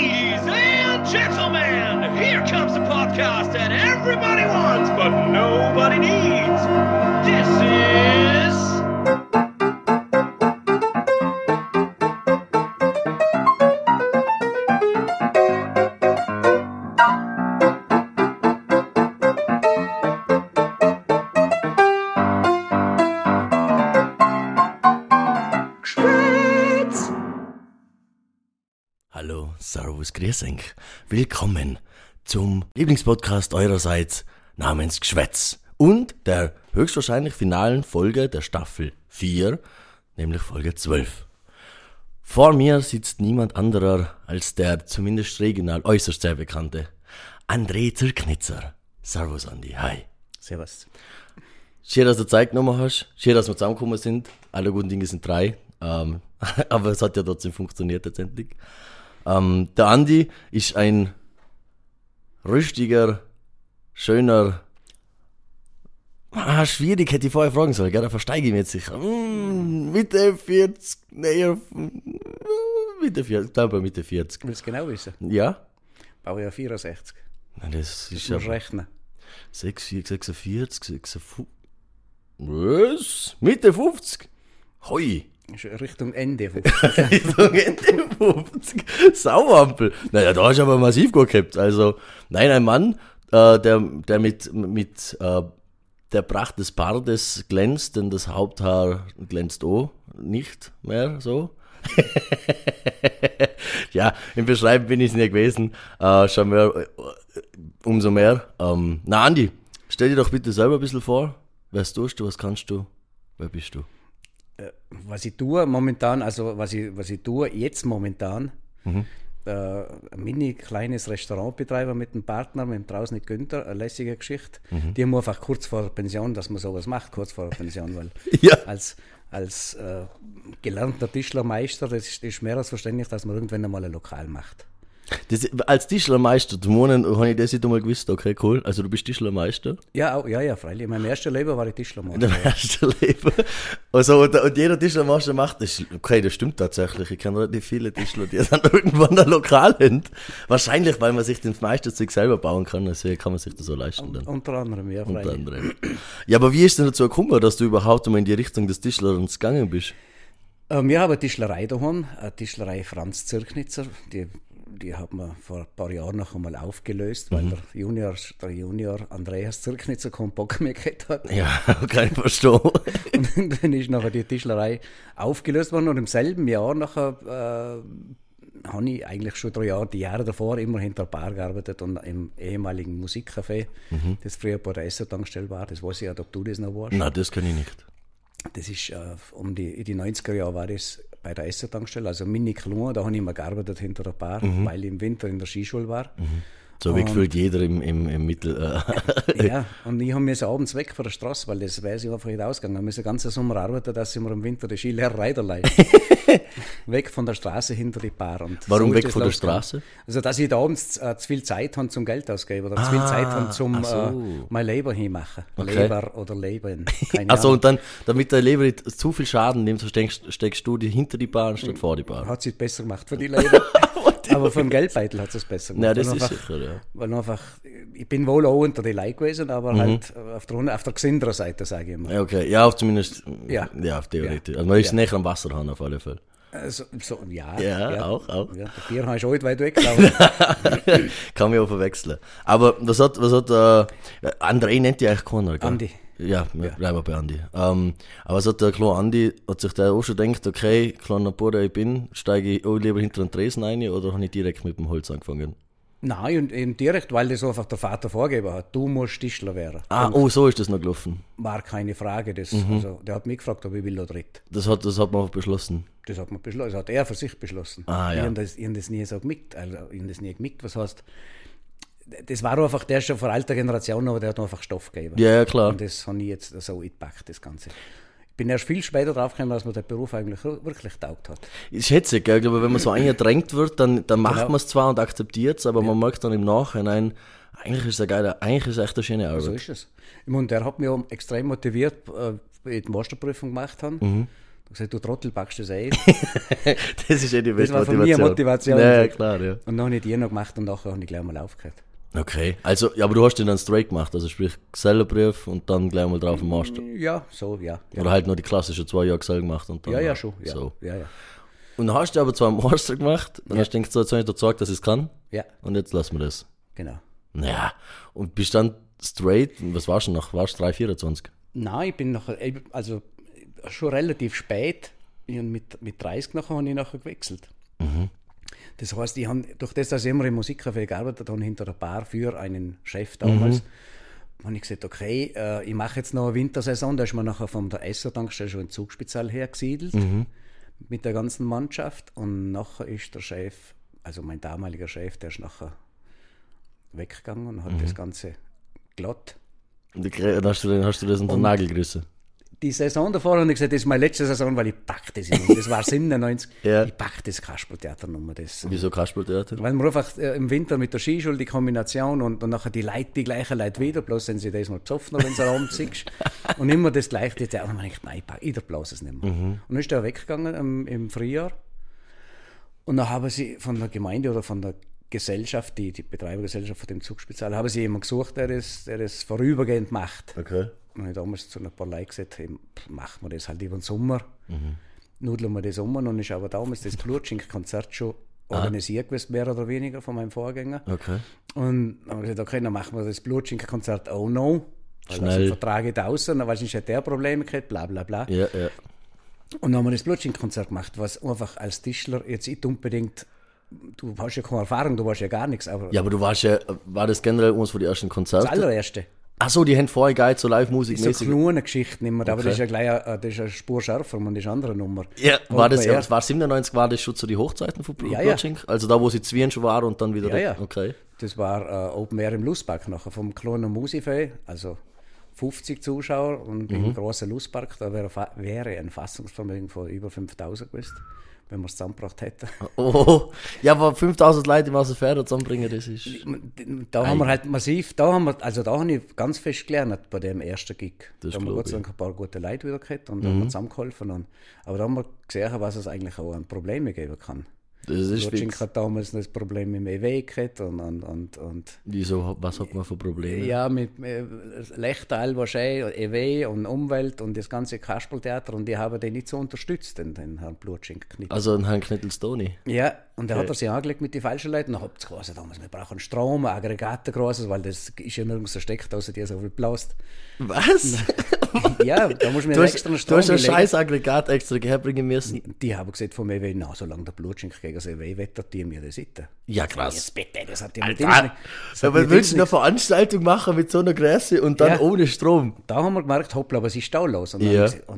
Ladies and gentlemen, here comes the podcast that everybody wants but nobody needs. This is. Willkommen zum Lieblingspodcast eurerseits namens Geschwätz und der höchstwahrscheinlich finalen Folge der Staffel 4, nämlich Folge 12. Vor mir sitzt niemand anderer als der zumindest regional äußerst sehr bekannte André Zirknitzer. Servus, Andi. Hi. Servus. Schön, dass du Zeit genommen hast. Schön, dass wir zusammengekommen sind. Alle guten Dinge sind drei. Ähm, aber es hat ja trotzdem funktioniert letztendlich. Ähm, der Andi ist ein richtiger, schöner, ah, schwierig hätte ich vorher fragen sollen, gell? da versteige ich mich jetzt sicher. Mm, Mitte 40, näher, Mitte 40, ich glaube Mitte 40. Willst du genau wissen? Ja? Baujahr 64. Nein, Das ist Ich ja muss rechnen. 6, 4, 46, 56. Was? Mitte 50? Hoi! Richtung Ende. Von Richtung Ende 50. Sauampel. Naja, da hast du aber massiv gut gehabt. Also, nein, ein Mann, äh, der, der mit, mit äh, der Pracht des Bartes glänzt, denn das Haupthaar glänzt auch nicht mehr so. ja, im Beschreiben bin ich es nicht gewesen. Äh, schon mehr, äh, umso mehr. Ähm, na, Andi, stell dir doch bitte selber ein bisschen vor. Was tust du, was kannst du, wer bist du? Was ich tue momentan, also was ich, was ich tue jetzt momentan, äh, ein mini kleines Restaurantbetreiber mit einem Partner, mit dem Trausnick Günther, eine lässige Geschichte. Die haben wir einfach kurz vor der Pension, dass man sowas macht, kurz vor der Pension, weil Ja. als, als äh, gelernter Tischlermeister, das ist, ist mehr als verständlich, dass man irgendwann einmal ein Lokal macht. Das, als Tischlermeister zu wohnen, habe ich das nicht einmal gewusst. Okay, cool. Also du bist Tischlermeister Ja, auch, ja, ja, freilich. In meinem ersten Leben war ich in Tischlermeister. deinem ersten Leben. Also, und, und jeder Tischlermeister macht das. Okay, das stimmt tatsächlich. Ich kenne relativ viele Tischler, die dann irgendwann ein Lokal haben. Wahrscheinlich, weil man sich den meisten Zeug selber bauen kann. Deswegen kann man sich das so leisten dann. Unter anderem, ja, Unter freilich. anderem. Ja, aber wie ist denn dazu gekommen, dass du überhaupt einmal in die Richtung des Tischlerens gegangen bist? Äh, Wir haben eine Tischlerei daheim, eine Tischlerei Franz Zirknitzer. Die, die haben wir vor ein paar Jahren noch einmal aufgelöst, weil der Junior, der Junior Andreas Zirknitzer keinen Bock mehr gehabt hat. Ja, kann ich verstehen. Und dann ist nachher die Tischlerei aufgelöst worden und im selben Jahr nachher äh, habe ich eigentlich schon drei Jahre, die Jahre davor immer hinter der Bar gearbeitet und im ehemaligen Musikcafé, das früher bei der Esser-Tankstelle war. Das weiß ich nicht, ob du das noch weißt. Nein, das kann ich nicht. Das ist äh, um die, in die 90er Jahre war das bei der Esser-Tankstelle, also Mini Klon, da habe ich immer gearbeitet hinter der Bar, weil ich im Winter in der Skischule war. So wie gefühlt jeder im, im, im Mittel. Äh, Ja, und ich habe mir abends weg von der Straße, weil das wäre sich einfach nicht ausgegangen. Ich musste den ganzen Sommer arbeiten, dass ich mir im Winter die Skilehrer Reiterlei weg von der Straße hinter die Bar. Und Warum so weg von der. Straße? Also, dass ich da abends äh, zu viel Zeit habe zum Geld ausgeben oder zu viel Zeit habe zum so. äh, mein Leber hinmachen. Okay. Leber oder Leben. Also und dann, damit der Leber nicht zu viel Schaden nimmt, so steckst, steckst du die hinter die Bar anstatt vor die Bar. Hat es besser gemacht für die Leber. Aber den Geldbeutel hat es besser gemacht. Ja, das ist einfach- sicher, ja. Weil einfach, ich bin wohl auch unter die Leute gewesen, Mhm. aber halt auf der, auf der gesünderen Seite, sage ich immer. Ja, okay. Ja, auf zumindest. Ja. Ja, auf theoretisch. Also man ist Ja. näher am Wasserhahn auf alle Fälle. Also, so, ja, Ja, auch, auch. Ja, der Bier ist heute weit weg, Kann mich auch verwechseln. Aber was hat, was hat, äh, André nennt die eigentlich keiner, gell? Andi. Ja, wir bleiben bei Andi. Ähm, aber was hat der kleine Andi, hat sich der auch schon gedacht, okay, kleiner Bruder, ich bin, steige ich auch lieber hinter den Tresen rein oder habe ich direkt mit dem Holz angefangen? nein, und eben direkt, weil das einfach der Vater vorgegeben hat, du musst Tischler werden. Ah, oh, so ist das noch gelaufen. War keine Frage. Das, Mhm. also, der hat mich gefragt, ob ich will oder nicht. Das hat, das hat man auch beschlossen. Das hat, man beschlossen, das hat er für sich beschlossen. Ah, ja. Ich habe das, hab das nie so gemickt. Also, ich hab das nie gemickt. Was heißt, das war einfach, der ist schon von alter Generation, aber der hat einfach Stoff gegeben. Ja, ja, klar. Und das habe ich jetzt so eingepackt, das Ganze. Ich bin erst viel später draufgekommen, dass mir der Beruf eigentlich wirklich taugt hat. Ich schätze, gell, ich glaube, wenn man so eingedrängt wird, dann, dann macht Genau. man es zwar und akzeptiert es, aber man merkt dann im Nachhinein, eigentlich ist es geile, eigentlich ist es echt eine schöne Arbeit. So ist es. Ich meine, der hat mich auch extrem motiviert, äh, die Masterprüfung gemacht habe. Mhm. Ich gesagt, du Trottel packst das ein. das ist eh die Das beste war von mir Motivation. Motivation. Ja, klar, ja. Und dann habe ich die noch gemacht und nachher habe ich gleich mal aufgehört. Okay, also, ja, aber du hast den dann straight gemacht, also sprich Gesellenbrief und dann gleich mal drauf im Master. Ja, so, ja. Ja, Oder halt nur die klassischen zwei Jahre Gesell gemacht und dann. ja, ja schon. Ja, So. ja, ja. Und dann hast du aber zwar Master gemacht und hast gedacht, so, jetzt habe ich dir gezeigt, dass ich es kann Ja, und jetzt lassen wir das. genau. Naja, und bist dann straight, was warst du noch? Warst du 3, 24? Nein, ich bin nachher, eben, also schon relativ spät, mit, mit 30 nachher habe ich nachher gewechselt. Das heißt, ich habe, durch das, dass ich immer im Musikcafé gearbeitet habe, hinter der Bar für einen Chef damals, habe ich gesagt, okay, äh, ich mache jetzt noch eine Wintersaison, da ist man nachher von der Esser-Tankstelle schon in Zugspital hergesiedelt, mit der ganzen Mannschaft. Und nachher ist der Chef, also mein damaliger Chef, der ist nachher weggegangen und hat das Ganze glatt. Und hast du, hast du das unter den Nagel gerissen. Die Saison davor habe ich gesagt, das ist meine letzte Saison, weil ich pack das immer. Das war 97. Ja. Ich pack das Kasperltheaternummer. Das, Wieso Kasperltheater? weil man einfach äh, im Winter mit der Skischule die Kombination und, und nachher die Leute, die gleichen Leute wieder, bloß sind sie das mal besoffen, wenn sie am Abend siehst. Und immer das gleiche. Und dann habe ich gedacht, nein, ich, ich blase es nicht mehr. Und dann ist er weggegangen im, im Frühjahr. Und dann haben sie von der Gemeinde oder von der Gesellschaft, die, die Betreibergesellschaft von dem Zugspezial, haben sie jemanden gesucht, der das, der das vorübergehend macht. Okay. Und ich damals zu ein paar Leuten gesagt, hey, machen wir das halt über den Sommer. Nudeln wir das um. Und dann ist aber damals das Blutschink-Konzert schon organisiert gewesen, mehr oder weniger von meinem Vorgänger. Okay. Und dann habe ich gesagt, okay, dann machen wir das Blutschink-Konzert auch noch. Schnell. Also Vertrag geht aus, dann weiß ich, hat der Probleme gehabt, bla bla bla. Ja, ja. Und dann haben wir das Blutschink-Konzert gemacht, was einfach als Tischler jetzt nicht unbedingt, du hast ja keine Erfahrung, du warst ja gar nichts, aber Ja, aber du warst ja, war das generell eines von den ersten das Konzerten? allererste. Ach so, die haben vorher geil so Live-Musik So mäßig. kleine Geschichten immer, aber Okay. das ist ja gleich eine, das ist eine Spur schärfer und das ist eine andere Nummer. Ja, war das, ja, ja, war 97, war das schon zu die Hochzeiten von Blue Ja, ja. Also da, wo sie Zwien schon waren und dann wieder Ja, ja. Okay. Das war äh, Open Air im Lustpark nachher vom kleinen Musifee, also 50 Zuschauer und Mhm. im großen Lustpark, da wäre, wäre ein Fassungsvermögen von über 5000 gewesen, wenn wir es zusammengebracht hätten. Oh, ja, aber 5000 Leute im Wasserfährt zusammenbringen, das ist... Da haben wir halt massiv, da haben wir, also da habe ich ganz fest gelernt bei dem ersten Gig. Das da haben wir Gott sei. Mhm. Dank ein paar gute Leute wieder gehabt und da haben wir zusammengeholfen. Und, aber da haben wir gesehen, was es eigentlich auch an Problemen geben kann. Das ist Lutschink hat damals das Problem mit dem EW gehabt und, und, und, und Wieso, was hat man für Probleme? Ja, mit äh, Lechtal wahrscheinlich, EW und Umwelt und das ganze Kasperltheater und die haben den nicht so unterstützt, den, den Herrn Blutschink nicht. Also ein Herrn Knittels-Toni. Ja, und dann hat er sich angelegt mit den falschen Leuten. Dann hat es geheißen, damals, wir brauchen Strom, Aggregate großes, weil das ist ja nirgends versteckt, außer dir so viel blast. Was? Ja, da muss man Du hast, extra du Strom hast ein scheiß Aggregat extra herbringen müssen. Die haben gesagt vom EW, na, solange der Blutschink gegen das EW wettert, die mir das sitzen. Ja, krass. bitte, das hat ja mit Alter, nicht- das aber willst du eine Veranstaltung machen mit so einer Größe und dann Ja. ohne Strom? da haben wir gemerkt, hoppla, aber es ist staulos. Und, dann Ja. gesagt,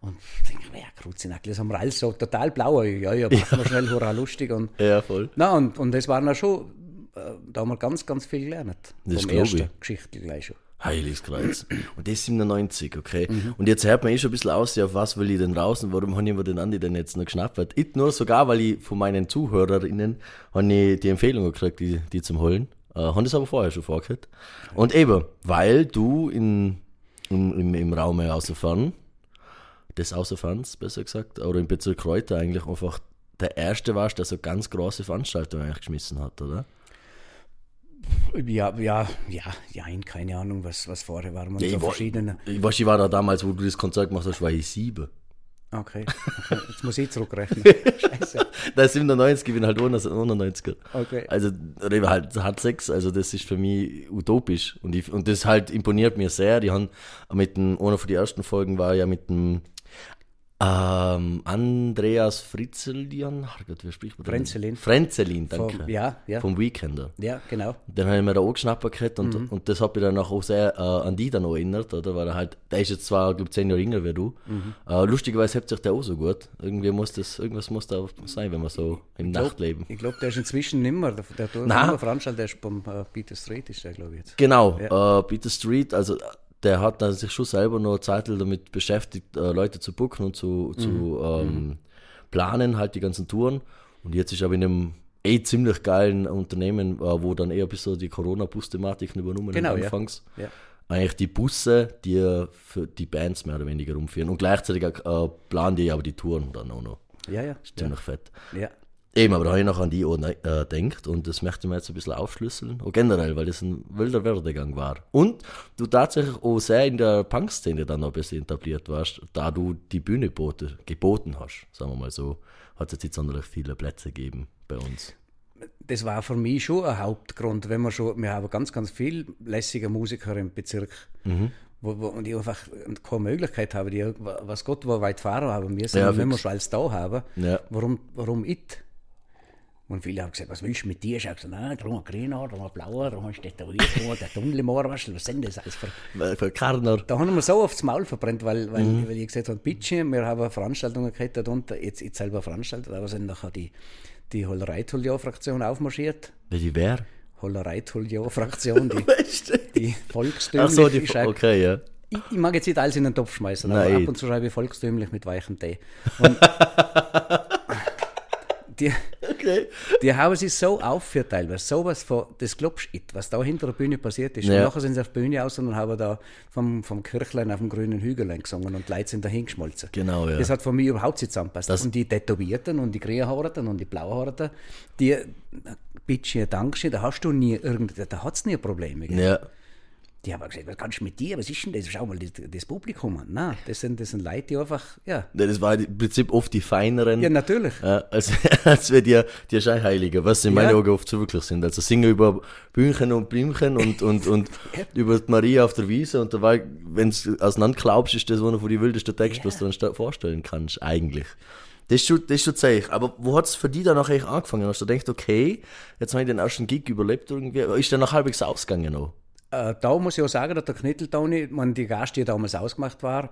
und, und denke ich mir, ja, Kruzinackel, das haben wir alles so total blau. Ja, ja, machen wir schnell, hurra, lustig. Und, Ja, voll. na, und, und das war dann schon, äh, da haben wir ganz, ganz viel gelernt. Das Vom glaub ersten ich. Geschichte gleich schon. Heiliges Kreuz. Und das 97, okay. Mhm. Und jetzt hört man eh schon ein bisschen aus, ja, auf was will ich denn raus und warum habe ich mir den Andi denn jetzt noch geschnappt? Ich nur sogar, weil ich von meinen ZuhörerInnen habe ich die Empfehlung gekriegt, die, die zum Holen. Äh, haben das aber vorher schon vorgehört. Und eben, weil du in, im, im, im Raum Außerfern, des Außerferns besser gesagt, oder im Bezirk Kräuter eigentlich einfach der Erste warst, der so ganz große Veranstaltungen eigentlich geschmissen hat, oder? Ja, ja, ja, ja, keine Ahnung, was, was vorher war. Man Ja, so ich, war, verschiedene. ich, weiß, ich war da damals, wo du das Konzert gemacht hast, war ich sieben. Okay. okay. Jetzt muss ich zurückrechnen. Scheiße. Der 97, ich bin halt 91er. Okay. Also, Rewe halt hat sechs, also das ist für mich utopisch. Und, ich, und das halt imponiert mir sehr. Die haben mit dem, einer von den ersten Folgen war ja mit dem ähm, Andreas Fritzel, Dian, Gott, wie spricht man den? Frenzelin. Frenzelin, danke. Vom, ja, ja, Vom Weekender. ja, genau. Den habe ich mir da angeschnappt und, Mhm. und das hat mich dann auch sehr äh, an die dann auch erinnert, oder? Weil er halt, der ist jetzt zwar, glaube ich, zehn Jahre jünger wie du. Mhm. Äh, lustigerweise hebt sich der auch so gut. Irgendwie muss das, irgendwas muss da sein, wenn man so im Nachtleben. Ich glaube, der ist inzwischen nimmer. Der, der immer veranstaltet, der ist beim äh, Peter Street, ist der, glaube ich jetzt. Genau, äh, Peter Street, also der hat dann sich schon selber noch Zeit damit beschäftigt, äh, Leute zu booken und zu, Mhm. zu ähm, planen, halt die ganzen Touren. Und jetzt ist er in einem eh ziemlich geilen Unternehmen, äh, wo dann eher bis so die Corona-Bus-Thematiken übernommen Genau, haben ja. anfangs. Ja. eigentlich die Busse, die für die Bands mehr oder weniger rumführen. Und gleichzeitig äh, planen die aber die Touren dann auch noch. Ja, ja. Ziemlich fett. ja. Eben, aber da habe ich noch an die auch äh, denkt und das möchte ich mir jetzt ein bisschen aufschlüsseln. Und generell, weil das ein wilder Werdegang war. Und du tatsächlich auch sehr in der Punk-Szene dann noch ein bisschen etabliert warst, da du die Bühne bote, geboten hast, sagen wir mal so, hat es jetzt nicht sonderlich viele Plätze gegeben bei uns. das war für mich schon ein Hauptgrund, wenn wir schon, wir haben ganz, ganz viele lässige Musiker im Bezirk, Mhm. wo, wo, und die einfach keine Möglichkeit haben, die, was Gott wo weit fahren haben müssen, Ja, wenn wir schon alles da haben, Ja. warum, warum ich? Und viele haben gesagt, was willst du mit dir? Ich habe gesagt, nein, drum ein grüner, drum ein blauer, drum ein tätowiert, drum ein Dunkelmoor, was was sind das alles für... Weil Für Karner. Da haben wir so aufs Maul verbrennt, weil, weil, Mhm. weil ich gesagt habe, bitte, wir haben Veranstaltungen gehabt dort unten, jetzt, jetzt selber veranstaltet, aber sind nachher die, die Hollerei-Tulio-Fraktion aufmarschiert. Wer die wer? Hollerei-Tulio-Fraktion, die, die volkstümlich. Ach so, die, auch- okay, ja. ich, ich mag jetzt nicht alles in den Topf schmeißen, aber Nein. ab und zu schreibe ich volkstümlich mit weichem Tee. Und die, Okay. die haben sich so aufgeführt teilweise, sowas von, das glaubst du nicht, was da hinter der Bühne passiert ist. Ja. Und nachher sind sie auf die Bühne aus und haben da vom, vom Kirchlein auf dem grünen Hügel gesungen und die Leute sind dahin geschmolzen. Genau, ja. Das hat von mir überhaupt nicht zusammenpasst. Das- und die Tätowierten und die Grünhaarigen und die Blauhaarigen, die, bitte, Dankeschön, da hast du nie irgend, da hat es nie Probleme. gell? Ja. Die haben gesagt, was kannst du mit dir, was ist denn das? Schau mal, das, das Publikum an. Nein, das sind, das sind Leute, die einfach, ja. Ja, Das war im Prinzip oft die feineren. Ja, natürlich. Ja, als, als wäre die, die Scheinheiliger, was in meinen Ja. Augen oft so wirklich sind. Also singen über Bühnchen und Blümchen und, und, und über die Maria auf der Wiese und dabei, wenn du auseinander glaubst, ist das einer von den wildesten Texten, was du dir vorstellen kannst, eigentlich. Das ist schon, das ist schon zäh. Aber wo hat es für dich dann eigentlich angefangen? Hast du gedacht, okay, jetzt habe ich den ersten Gig überlebt irgendwie. Ist der nach halbwegs ausgegangen noch? Äh, da muss ich auch sagen, dass der Knitteltoni, man die Gast, die damals ausgemacht war,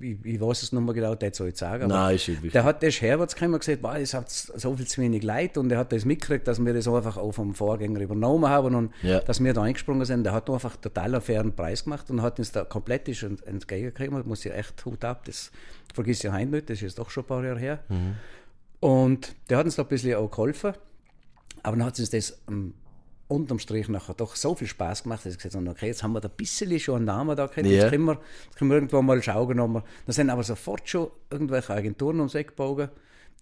ich, ich weiß es nicht mehr genau, der soll ich sagen. Nein, ist wichtig. Der hat das herwärts gekommen und gesagt, boah, es hat so viel zu wenig Leid und er hat das mitgekriegt, dass wir das einfach auch vom Vorgänger übernommen haben und Ja. dass wir da eingesprungen sind. Der hat einfach total einen fairen Preis gemacht und hat uns da komplett ent- entgegengekommen. Muss ich echt Hut ab, das vergiss ich heute nicht, das ist doch schon ein paar Jahre her. Mhm. Und der hat uns da ein bisschen auch geholfen. Aber dann hat uns das ähm, unterm Strich nachher doch so viel Spaß gemacht, dass ich gesagt habe, okay, jetzt haben wir da ein bisschen schon einen Namen da gehabt, Ja. jetzt, können wir, jetzt können wir irgendwo mal schauen. Ob wir, da sind aber sofort schon irgendwelche Agenturen ums Eck gebogen,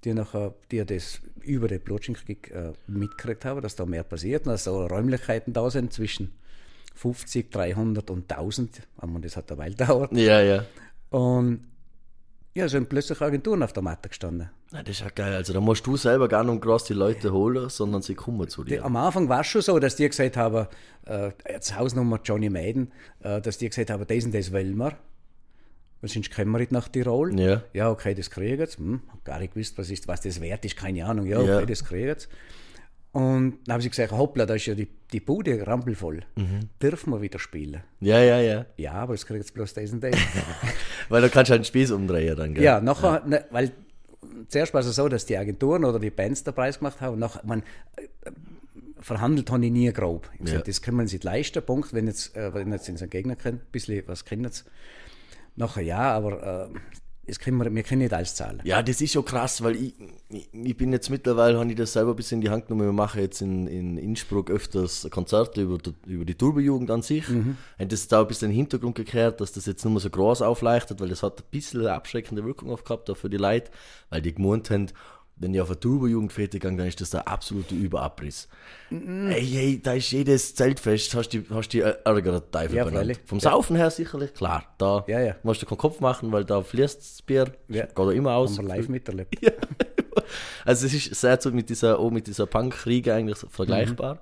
die, nachher, die das über den Plotschink-Gig äh, mitgekriegt haben, dass da mehr passiert und dass da Räumlichkeiten da sind zwischen 50, 300 und 1000. Aber das hat eine Weile gedauert. Ja, ja. Und ja, sind plötzlich Agenturen auf der Matte gestanden. Na, das ist ja geil. Also da musst du selber gar nicht groß die Leute holen, sondern sie kommen zu Die, dir. am Anfang war es schon so, dass die gesagt haben, äh, jetzt Hausnummer Johnny Maiden, äh, dass die gesagt haben, das und das wollen wir. Weil sonst kommen wir nicht nach Tirol. Ja. ja, okay, das kriegen sie. Hm, hab gar nicht gewusst, was, ist, was das wert ist, keine Ahnung. Ja, okay, Ja. das kriegen sie. Und dann haben sie gesagt, hoppla, da ist ja die, die Bude rampelvoll. Mhm. Dürfen wir wieder spielen? Ja, ja, ja. Ja, aber es kriegt jetzt bloß das und das. Weil da kannst du halt einen Spieß umdrehen dann, gell? Ja, nachher, Ne, weil zuerst war es so, dass die Agenturen oder die Bands den Preis gemacht haben. Nach, man, äh, verhandelt habe ich nie grob. Ich hab gesagt, Ja. Das können wir sich leisten. Punkt. Wenn jetzt, äh, wenn jetzt unseren Gegner kennt, ein bisschen was können sie. Nachher ja, aber äh, das können wir, wir können nicht alles zahlen. Ja, das ist schon krass, weil ich, ich, ich bin jetzt mittlerweile, habe ich das selber ein bisschen in die Hand genommen. Wir machen jetzt in, in Innsbruck öfters Konzerte über, die- über die Turbojugend an sich. Mhm. Und das ist da ein bisschen in den Hintergrund gekehrt, dass das jetzt mehr so groß aufleuchtet, weil das hat ein bisschen eine abschreckende Wirkung auf gehabt, auch für die Leute, weil die gemeint haben, wenn ich auf eine Turbojugend fertig gehe, dann ist das der absolute Überabriss. Mhm. Ey, ey, da ist jedes Zeltfest, hast du hast die Ärger Teufel Ja, benannt. freilich. Vom Saufen her sicherlich, klar, da Ja, ja. musst du keinen Kopf machen, weil da fließt das Bier, Ja. geht auch immer aus. Haben wir live miterlebt. Also es ist sehr so mit dieser, mit dieser Punk-Riege eigentlich so vergleichbar.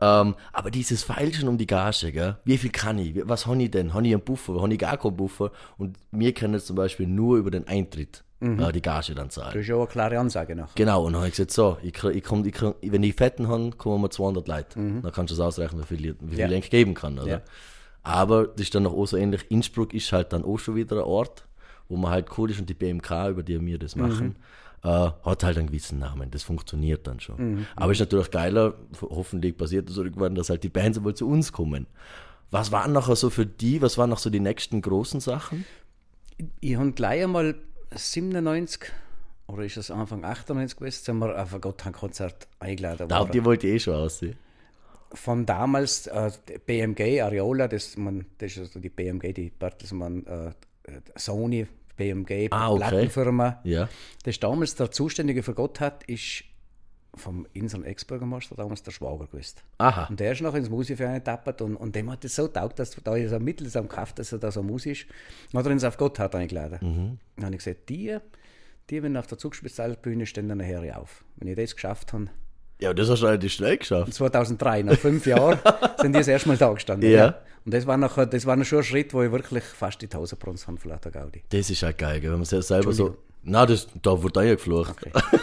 Ähm, aber dieses Feilschen um die Gage, gell? wie viel kann ich? Was habe ich denn? Habe ich einen Buffer? Habe ich gar keinen Buffer? Und wir können jetzt zum Beispiel nur über den Eintritt äh, die Gage dann zahlen. Das ist schon eine klare Ansage nach. Genau, und dann habe ich gesagt, so, ich, ich komm, ich krieg, wenn ich Fetten habe, kommen wir 200 Leute. Dann kannst du es ausrechnen, wie viel, wie viel Ja. ich eigentlich geben kann. Oder? Ja. Aber das ist dann noch auch so ähnlich. Innsbruck ist halt dann auch schon wieder ein Ort, wo man halt cool ist und die BMK, über die wir das machen, äh, hat halt einen gewissen Namen. Das funktioniert dann schon. Aber ist natürlich geiler, hoffentlich passiert das irgendwann, dass halt die Bands wohl zu uns kommen. Was waren nachher so für die, was waren noch so die nächsten großen Sachen? Ich habe gleich einmal 97 oder ist es Anfang 98 gewesen, sind wir auf ein Gotthard-Konzert eingeladen Da worden. die wollte ich eh schon aussehen. von damals äh, BMG, Ariola, das, man, das ist also die BMG, die das man, äh, Sony, BMG, Ah, okay. Plattenfirma. Ja. Das damals der Zuständige für Gott hat, ist vom unseren Ex-Bürgermeister damals der Schwager gewesen. Aha. Und der ist noch ins Musikverein getappert und, und dem hat es so taugt, dass da ist ein Mittel am Kraft, dass er da so musisch. Dann hat er uns auf Gott hat eingeladen. Mhm. Dann habe ich gesagt, die, die, wenn auf der Zugspitzalbühne stehen, dann nachher auf. Wenn ich das geschafft habe, Ja, das hast du relativ schnell geschafft. 2003, nach fünf Jahren, sind die das erste Mal da gestanden. Ja. Und das war, noch, das war noch schon ein Schritt, wo ich wirklich fast die Tausendbronze habe von Gaudi. Das ist halt geil, wenn man se- selber so. Na, das, da wurde er ja geflucht. Okay.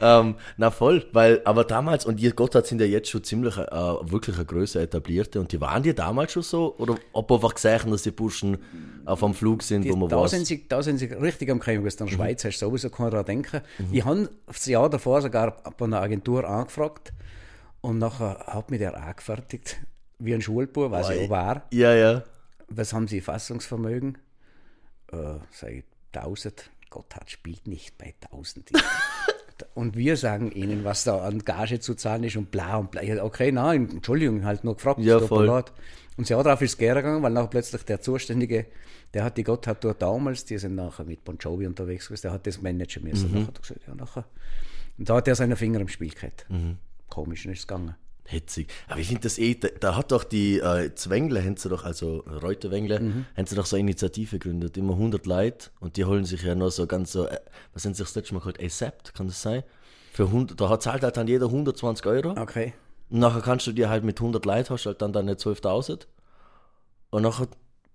Ähm, na voll, weil, aber damals, und ihr Gotthard sind ja jetzt schon ziemlich, äh, wirklich eine Größe etablierte, und die waren die damals schon so, oder ob einfach gesehen, dass die Burschen auf am Flug sind, Die, wo man da, weiß. sind sie, da sind sie richtig am Kommen. In der Schweiz hast du sowieso keinen daran denken. Mhm. Ich habe das Jahr davor sogar bei einer Agentur angefragt und nachher hat mich der angefertigt, wie ein Schulbub, was ich auch war. Ja, ja. Was haben Sie Fassungsvermögen? Äh, sag ich, 1000. Gotthard spielt nicht bei 1000. und wir sagen Ihnen, was da an Gage zu zahlen ist und bla und bla. Okay, nein, Entschuldigung, halt nur gefragt. Ja, voll. leid. Und das Jahr darauf ist es gern gegangen, weil nachher plötzlich der Zuständige, der hat die Gotthard dort damals, die sind nachher mit Bon Jovi unterwegs gewesen, der hat das managen müssen. Nachher hat er gesagt, ja, nachher. Und da hat er seine Finger im Spiel gehabt. Komisch, dann ist es gegangen. Hetzig. Aber ich finde das eh, da, da hat doch die äh, Zwängle, haben sie doch, also Reuterwängle, haben sie doch so eine Initiative gegründet, immer 100 Leute und die holen sich ja noch so ganz so, äh, was haben sie sich das letzte Mal geholt? Acept, kann das sein? Für 100, da hat zahlt halt dann jeder 120 Euro. Okay. Und nachher kannst du dir halt mit 100 Leuten hast halt dann deine 12.000. Und nachher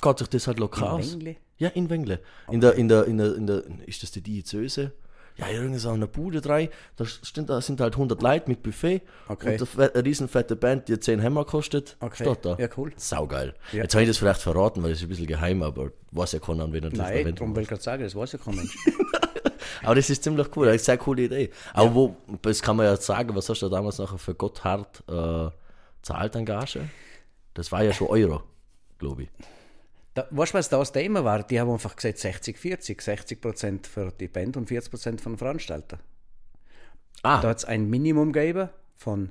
geht sich das halt locker aus. Wengli? Ja, in Wengle. In, der, in, der, in, der, in der, ist das die Diözese? Ja, irgendwie so eine Bude drei. Da, stimmt, da sind halt 100 Leute mit Buffet. Okay. Und eine riesenfette Band, die 10 Hämmer kostet. Okay. Steht da. Ja, cool. Saugeil. Ja. Jetzt habe ich das vielleicht verraten, weil das ist ein bisschen geheim, aber weiß ja keiner, an wen er das Nein, darum will ich gerade sagen, das weiß ja kein Mensch. Aber das ist ziemlich cool, das ist eine sehr coole Idee. Aber wo, das kann man ja sagen, was hast du damals nachher für Gotthard äh, zahlt an Gage? Das war ja schon Euro, glaube ich. Da, weißt du, was da das Thema war? Die haben einfach gesagt 60-40, 60% für die Band und 40% von den Veranstalter. Ah, Da hat es ein Minimum gegeben von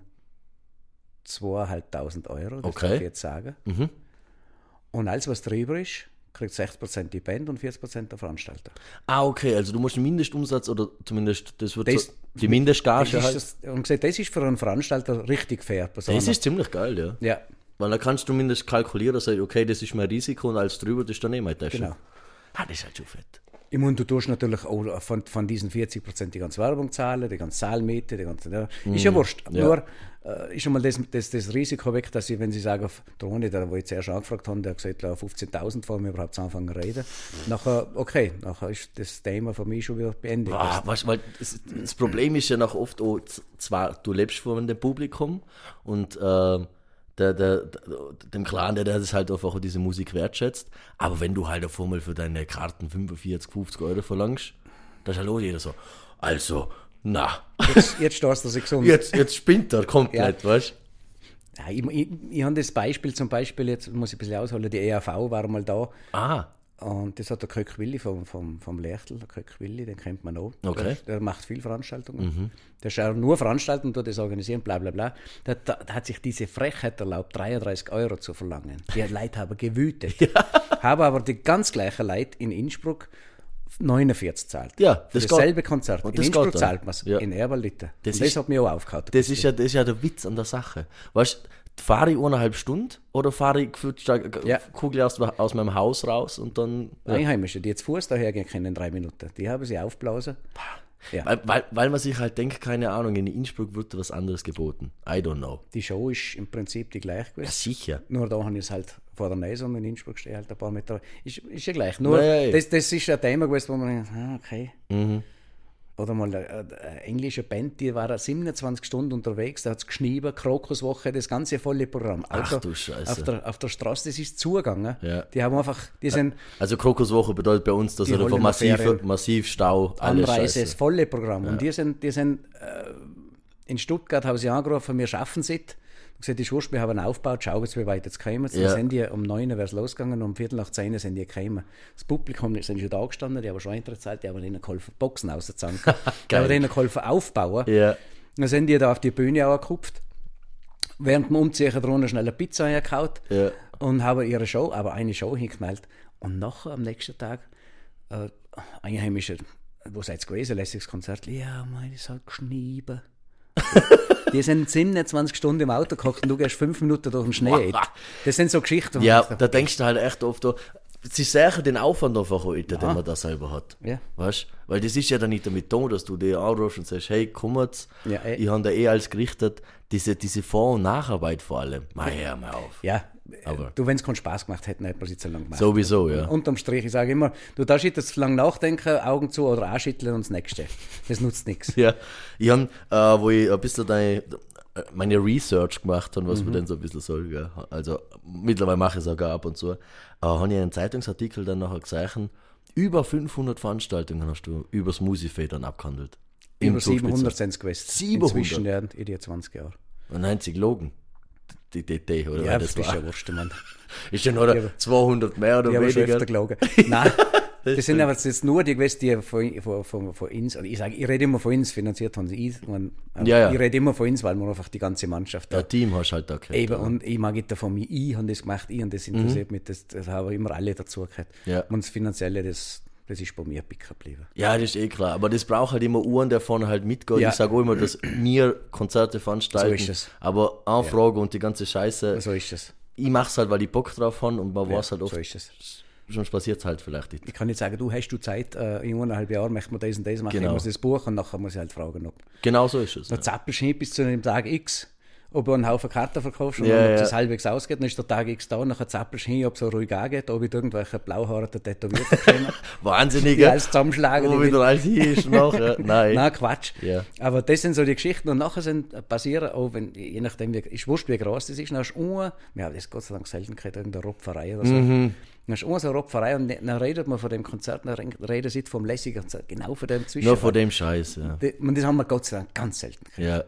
2'500 Euro, das Okay. darf ich jetzt sagen. Und alles, was drüber ist, kriegt 60% die Band und 40% der Veranstalter. ah, okay, also du musst einen Mindestumsatz oder zumindest das wird Das- so, die Mindestgage Das halt. das, und gesagt, das ist für einen Veranstalter richtig fair. das ist ziemlich geil, ja. ja, Weil da kannst du mindestens kalkulieren, sagen, okay, das ist mein Risiko und alles drüber, das ist dann eh mein Tasche. genau. Ah, das ist halt schon fett. Ich meine, du tust natürlich auch von, von diesen 40% die ganze Werbung zahlen, die ganze Saalmiete, die ganze. Ja, ist ja wurscht. Mhm. ja. Nur äh, ist schon mal das, das, das Risiko weg, dass sie, wenn sie sagen, auf der Ronny, der, wo ich zuerst angefragt habe, der hat gesagt, ja, 15.000 vor mir überhaupt zu anfangen zu reden. Nachher, okay, nachher ist das Thema für mich schon wieder beendet. Ah, weißt, weil das, das Problem ist ja noch oft, auch, z- zwar du lebst vor dem Publikum und äh, der, der, der, dem Clan, der, der das halt einfach diese Musik wertschätzt, aber wenn du halt auf einmal für deine Karten 45, 50 Euro verlangst, da ist halt auch jeder so, also, na, Jetzt, jetzt stehst du sich gesund. jetzt, jetzt spinnt er komplett, weißt? Ja, ich, ich, ich habe das Beispiel zum Beispiel, jetzt muss ich ein bisschen ausholen, die EAV war mal da. Ah, und das hat der Kök Willi vom, vom, vom Lechtel, der Kök Willi, den kennt man auch. Okay. Der, der macht viel Veranstaltungen. Der ist auch nur Veranstalten, tut das organisieren, bla bla bla. Der, der, der hat sich diese Frechheit erlaubt, 33 Euro zu verlangen. Die Leute haben gewütet. Haben aber die ganz gleichen Leute in Innsbruck 49 zahlt. Ja, Für das dasselbe geht. Konzert. Und In das Innsbruck geht dann. zahlt man es, Ja. in. Und Das das, hat mich auch aufgehauen. das ist, ja, das ist ja der Witz an der Sache. Weißt du, fahre ich eineinhalb Stunden oder fahre ich Ja. Kugel aus, aus meinem Haus raus und dann. Einheimische, die jetzt Fuß daher gehen können in drei Minuten, die haben sie aufblasen. Ja. Weil, weil, weil man sich halt denkt, keine Ahnung, in Innsbruck wird was anderes geboten. I don't know. Die Show ist im Prinzip die gleiche Ja, gewesen. sicher. Nur da habe ich es halt vor der Nase und in Innsbruck stehe halt ein paar Meter. Ist, ist ja gleich. Nur, Ja, ja, ja. Das, das ist ein Thema gewesen, wo man denkt, ah, okay. Oder mal eine, eine englische Band, die war 27 Stunden unterwegs, da hat es geschnieben, Krokuswoche, das ganze volle Programm. Ach Auto- du Scheiße. Auf der, auf der Straße, das ist zugegangen. Ja. Die haben einfach, die sind Also Krokuswoche bedeutet bei uns, dass er einfach massiv, massiv Stau, alles Anreise, das volle Programm. Und die sind, die sind äh, in Stuttgart haben sie angerufen, wir schaffen es. Ich gesagt, die wir haben aufgebaut, schauen jetzt, wie weit jetzt kommen. Dann Ja. sind die um 9 Uhr wäre es losgegangen, um Viertel nach 10 Uhr sind die gekommen. Das Publikum die sind schon da gestanden, die haben schon Eintritt gezahlt, die haben ihnen geholfen, Boxen auszuzahlen. die haben ihnen geholfen, aufbauen. Ja. Dann sind die da auf die Bühne auch gekupft. während dem Umziehen drunter schnell eine Pizza eingekaut Ja. und habe ihre Show, aber eine Show hingeknallt. Und nachher am nächsten Tag, äh, Einheimische, wo seid ihr gewesen, lässiges Konzert? Ja, meine, es hat geschnieben. Die sind 27 Stunden im Auto gehockt und du gehst fünf Minuten durch den Schnee. Das sind so Geschichten. Ja, da denkst du halt echt oft, oh, sie sägen den Aufwand einfach heute, den man da selber hat. Ja. Weißt Weil das ist ja dann nicht damit da, dass du dir anrufst und sagst, hey, kommt, Ja, ich habe da eh alles gerichtet. Diese, diese Vor- und Nacharbeit vor allem. Mach hör mal auf. Ja, Aber- du, wenn es keinen Spaß gemacht hätte, hätte man es nicht so lange gemacht. Sowieso, ja. Unterm Strich, ich sage immer, du darfst nicht zu lange nachdenken, Augen zu oder anschütteln und das nächste. Das nutzt nichts. Ja, ich habe, äh, wo ich ein bisschen deine, meine Research gemacht habe, was man denn so ein bisschen soll. Gell? Also mittlerweile mache ich es auch ab und zu. Äh, habe ich einen Zeitungsartikel dann nachher gesehen, über 500 Veranstaltungen hast du übers Musifed dann abgehandelt. Über 700 Zugspitze. sind es gewesen. 700? Inzwischen, ja, in die 20 Jahre. Und 90 Logen. Die DT, oder? Ja, das das ist ja wurscht, Mann. ist ja noch 200 mehr oder ich weniger. öfter gelogen. Nein, das, sind aber jetzt nur die gewesen, die von, von, von, von uns, und ich sage, ich rede immer von uns, finanziert haben sie ich, man, Ja, ja. ich rede immer von uns, weil wir einfach die ganze Mannschaft da Ja, Team hast du halt da gehört. Eben, oder? und ich mag nicht davon, ich habe das gemacht, ich und das interessiert mich, das, das haben immer alle dazu gehört. Mhm. Ja. Und das Finanzielle, das, das ist bei mir picken geblieben. Ja, das ist eh klar. Aber das braucht halt immer Uhren, der vorne halt mitgeht. Ja. Ich sage auch immer, dass wir Konzerte veranstalten. So ist es. Aber Anfrage und die ganze Scheiße, So ist es. ich mache es halt, weil ich Bock drauf habe und man Ja, weiß halt oft, so ist es. sonst passiert es halt vielleicht nicht. Ich kann nicht sagen, du hast du Zeit, äh, in eineinhalb Jahren möchte man das und das machen, Genau. ich muss das Buch und nachher muss ich halt fragen, ob Genau so ist es. der Zappel hin bis zu dem Tag X, ob du einen Haufen Karten verkaufst und dann, ob ja. das halbwegs ausgeht, dann ist der Tag X da, nachher zappelst du hin, ob es so ruhig angeht, ob ich irgendwelche blauhaarigen Tätowierten kenne, Wahnsinnig, die alles zusammenschlagen. Wo wieder alles hier ist nachher. Nein. Nein, Quatsch. Ja. Aber das sind so die Geschichten. Und nachher sind, äh, passieren auch, wenn, je nachdem, wie, ist wurscht, wie groß das ist, dann hast du unten, wir haben das Gott sei Dank selten gehabt, irgendeine Ropferei oder so. Mhm. Dann so eine Ropferei und dann redet man von dem Konzert, dann redet sie vom lässigen Konzert, genau von dem Zwischen. Nur von dem Scheiß, ja. Und das haben wir Gott sei Dank ganz selten gehabt. Ja.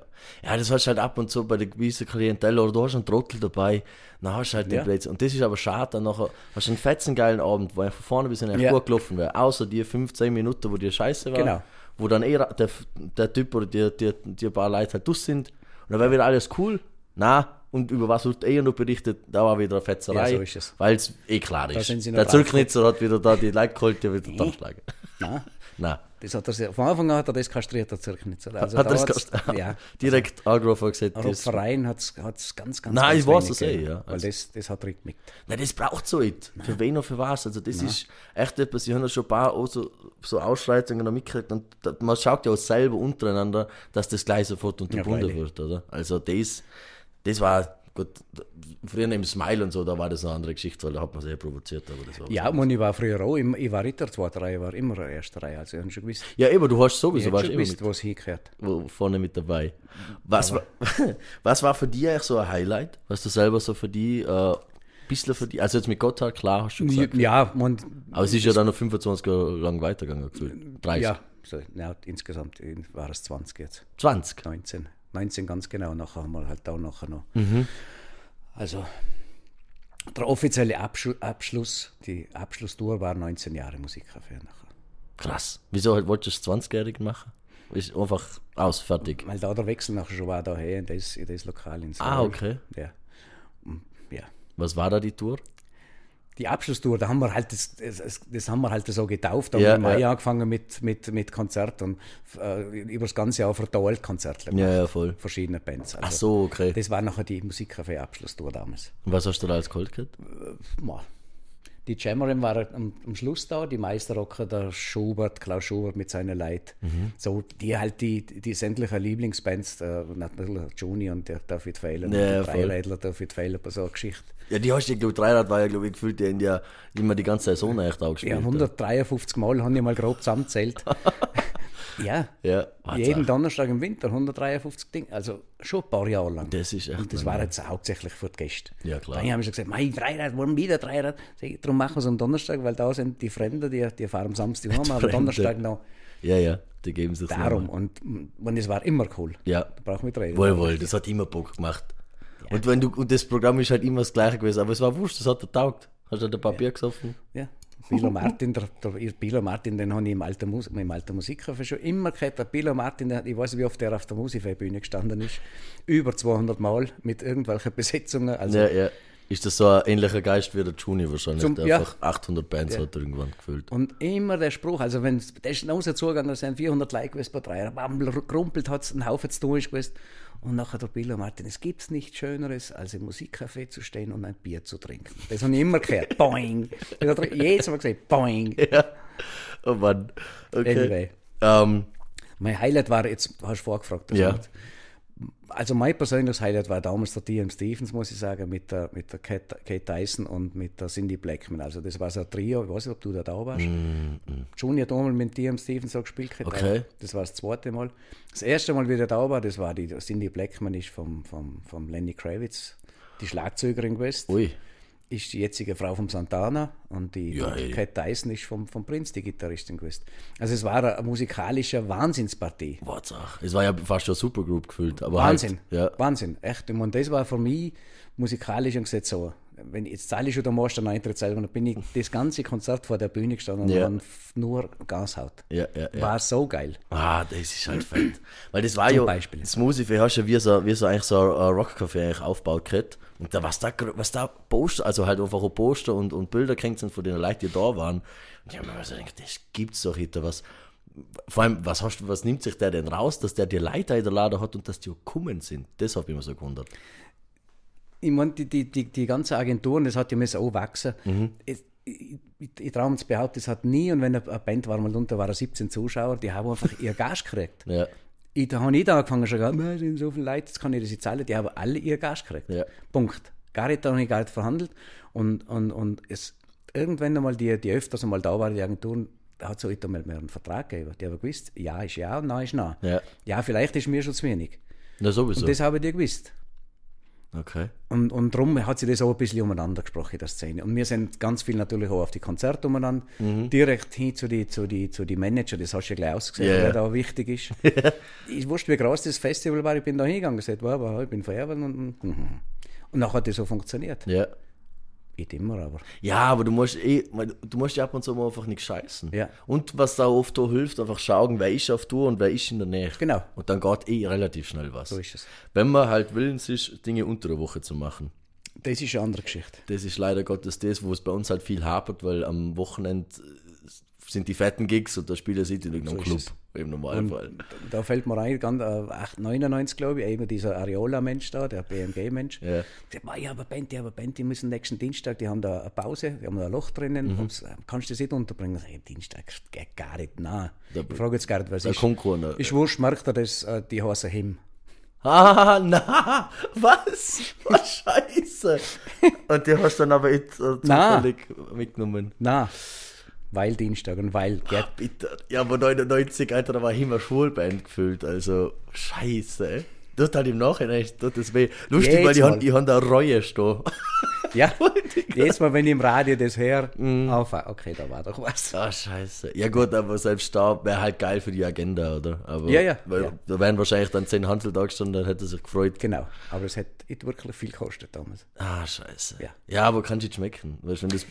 ja, das hast du halt ab und zu bei der gewissen Klientel oder du hast einen Trottel dabei, dann hast du halt den Ja. Blödsinn. Und das ist aber schade, dann nachher hast du einen fetzen geilen Abend, wo er von vorne bis hinten Ja. gut gelaufen wäre, außer die 15 Minuten, wo die Scheiße war, Genau. wo dann eher der, der Typ oder die, die, die paar Leute halt durch sind und dann wäre wieder alles cool. Na und über was wird eher noch berichtet, da war wieder eine Fetzerei, Ja, so weil es eh klar ist. der drauf Zurücknitzer hat wieder da die Leute geholt, die wieder durchschlagen. Nein, Nein. das hat er sehr, von Anfang an hat er das kastriert, der Zirknitzer. Also Hat er da das gehört? Ja. Direkt angerufen und gesagt, das, Ropfereien hat es ganz, ganz, Nein, ganz ich weiß es eh, ja. Weil Also- das, das hat Rhythmik. Nein, das braucht so nicht. Für wen und für was. Also das ist echt etwas, ich habe ja schon ein paar so, so Ausschreitungen noch mitgekriegt und man schaut ja auch selber untereinander, dass das gleich sofort unterbunden freilich. wird, oder? Also das, das war, gut, früher im Smile und so, da war das eine andere Geschichte, weil da hat man sehr provoziert, aber das war was Ja, und ich war früher auch, ich, ich war nicht der zweiten Reihe, ich war immer der ersten Reihe. Also ich habe schon gewusst, Ja, eben, du hast ich sowieso, hab warst schon gewusst es hingehört. vorne mit dabei. Was, war, was war für dich eigentlich so ein Highlight? Was du selber so für dich, äh, ein bisschen für dich, also jetzt mit Gotthard, klar, hast du gesagt. Ja, man, Aber es ist ja dann noch 25 Jahre lang weitergegangen, gefühlt. 30. ja, so, ja, insgesamt war es 20 jetzt. 20. 19. 19 ganz genau. Nachher haben wir halt auch nachher noch. Mhm. Also der offizielle Abschlu Abschluss, die Abschlusstour war 19 Jahre Musikcafé nachher. Krass. Wieso halt wolltest du 20-jährig machen? Ist einfach aus, fertig. Weil da der Wechsel nachher schon war daher in das, in das Lokal in Ah, Seoul. okay. Ja. Mm, ja. Was war da die Tour? Die Abschlusstour, da haben wir halt das, das, das haben wir halt so getauft. Da Ja, haben wir im Mai ja. angefangen mit, mit, mit Konzert und äh, über das ganze Jahr verteilt Konzerte Ja, ja, voll. Verschiedene Bands. Also, Ach so, okay. Das war nachher die Musikcafé-Abschlusstour damals. Und was hast du da als Gold gehabt? Ma. Die Jammerin war am, am Schluss da, die Meisterrocker, der Schubert, Klaus Schubert mit seinen Leuten. Mhm. So, die halt die, die sämtlichen Lieblingsbands, der, natürlich Juni und der David Feiler, Ja, der. Dreirädler David Feiler, so eine Geschichte. Ja, die hast du, glaube ich, Dreirad war ja, glaube ich, gefühlt, die haben ja immer die ganze Saison echt auch gespielt. Ja, 153 Mal haben ich mal grob zusammengezählt. ja, Ja, jeden Donnerstag im Winter 153 Dinge, also schon ein paar Jahre lang. Das ist echt Und das war jetzt hauptsächlich für die Gäste. Ja, klar. Dann haben wir schon gesagt, mein Dreirad, warum wieder Dreirad? Darum machen wir es am Donnerstag, weil da sind die Fremden, die, die fahren am Samstag heim, aber. Donnerstag noch Ja, ja, die geben sich darum. Und, und es war immer cool. Ja. Da brauchen wir reden. Wohl, wohl, das hat immer Bock gemacht. Und, wenn du, und das Programm ist halt immer das gleiche gewesen, aber es war wurscht, das hat er taugt. Hast du halt ein paar Bier gesoffen? Ja. Bilo Martin, der, der Bilo Martin, den habe ich im alten, Mus im alten Musikcafé schon immer gehört. Der Bilo Martin, der, ich weiß nicht, wie oft er auf der Musikbühne gestanden ist. Über 200 Mal mit irgendwelchen Besetzungen. Also, Ja, ja. Ist das so ein ähnlicher Geist wie der Juni wahrscheinlich, Zum- der ja. einfach 800 Bands Ja. hat irgendwann gefüllt. Und immer der Spruch, also wenn der ist raus zugegangen, da sind 400 Like gewesen bei drei, gerumpelt hat es, ein Haufen zu tun ist gewesen. Und nachher der Billo Martin, es gibt nichts Schöneres, als im Musikcafé zu stehen und ein Bier zu trinken. Das habe ich immer gehört. Boing. Das hat jedes Mal gesagt, boing. Ja. Oh Mann. Okay. Anyway. Ähm, Mein Highlight war, jetzt du hast du vorgefragt, das Ja. Wort. Also mein persönliches Highlight war damals der T.M. Stevens, muss ich sagen, mit der, mit der Kate, Kate Tyson und mit der Cindy Blackman. Also das war so ein Trio, ich weiß nicht, ob du da da warst. Junior hat einmal mit T.M. Stevens auch gespielt. Kate Okay. Das war das zweite Mal. Das erste Mal, wie der da war, das war die Cindy Blackman, ist vom, vom, vom Lenny Kravitz, die Schlagzeugerin gewesen. ui. Ist die jetzige Frau vom Santana und die, Ja. Kate Tyson ist vom, vom Prince, die Gitarristin gewesen. Also es war eine, musikalische Wahnsinnspartie. Watzach. Es war ja fast schon eine Supergroup gefüllt. Aber Wahnsinn, Halt, ja. Wahnsinn, echt. Und das war für mich musikalisch und gesagt so, wenn jetzt zahle ich schon der Master einen Eintritt selber, dann bin ich das ganze Konzert vor der Bühne gestanden Ja. und f- nur Gashaut. Ja, ja, ja. War so geil. Ah, das ist halt fett. Weil das war Zum ja, Beispiel. das Musikfest hast du ja wie so, wie so eigentlich so ein Rockcafé eigentlich aufgebaut gehabt. Und da, was da, was da Poster, also halt einfach auch Poster und, und Bilder gehängt sind von den Leuten, die da waren. Und ich habe mir immer so gedacht, das gibt's doch hinter was. Vor allem, was hast du, was nimmt sich der denn raus, dass der die Leute in der Laden hat und dass die auch gekommen sind? Das habe ich mir so gewundert. Ich meine, die, die, die, die ganze Agenturen, das hat ja müssen auch wachsen. Mhm. Es- Ich, ich, ich traue mir zu behaupten, es hat nie, und wenn eine Band war mal unter, waren 17 Zuschauer, die haben einfach ihr Gas gekriegt. Ja, Ich, da habe ich da angefangen schon, gesagt, "Meh, es sind so viele Leute, jetzt kann ich das nicht zahlen. Die haben alle ihr Gas gekriegt. Ja. Punkt. Gar nicht, da habe ich gar nicht verhandelt. Und, und, und es, irgendwann einmal, die, die öfters einmal da waren, die Agenturen, da hat es heute mal mehr einen Vertrag gegeben. Die haben gewusst, ja ist ja und nein ist nein. Ja. ja, vielleicht ist mir schon zu wenig. na sowieso. Und das habe ich gewusst. Okay. Und, und darum hat sich das auch ein bisschen umeinander gesprochen in der Szene. Und wir sind ganz viel natürlich auch auf die Konzerte umeinander, direkt hin zu die, zu die, zu die Manager, das hast du ja gleich ausgesehen, ja. wer da wichtig ist. ich wusste, wie groß das Festival war, ich bin da hingegangen und gesagt, wow, wow, ich bin vererbt und, und, und nachher hat das so funktioniert. Ja. Nicht immer, aber. Ja, aber du musst eh, du musst ja ab und zu mal einfach nicht scheißen. Ja. Und was da oft auch hilft, einfach schauen, wer ist auf Tour und wer ist in der Nähe. Genau. Und dann geht eh relativ schnell was. So ist es. Wenn man halt willens ist, Dinge unter der Woche zu machen. Das ist eine andere Geschichte. Das ist leider Gottes das, wo es bei uns halt viel hapert, weil am Wochenende äh, sind die fetten Gigs und da spielen sie in irgendeinem ist Club. Im Normalfall. Da fällt mir ein, ganz, äh, 8, 99 glaube ich, eben dieser Areola-Mensch da, der BMG-Mensch. Ja. Sagt, "Ma, ich habe eine Band, ich habe eine Band, die müssen nächsten Dienstag, die haben da eine Pause, die haben da ein Loch drinnen, und, äh, kannst du das nicht unterbringen? Ich Dienstag geht gar nicht, nein. Da- ich frage jetzt gar nicht, was ist. kommt keiner. Ist wurscht, merkt er das, äh, die heißen Him. Ah, na, was? Was scheiße. Und die hast du dann aber jetzt äh, Na. zufällig mitgenommen. Nein, weil Dienstag und weil geht. Bitte. Ja, aber 99, Alter, da war immer Schulband gefüllt, also scheiße. Tut halt im Nachhinein, das weh. Lustig, Jedes weil die haben, die haben da Reue stehen. Ja, jedes Mal, wenn ich im Radio das höre, auf, okay, da war doch was. Ah, scheiße. Ja gut, aber selbst da wäre halt geil für die Agenda, oder? Aber, Ja, ja, Weil ja. da wären wahrscheinlich dann 10 Hansel da gestanden, dann hätte er sich gefreut. Genau, aber es hat wirklich viel gekostet damals. Ah, scheiße. Ja. ja aber kann nicht schmecken. Weißt, du, wenn das,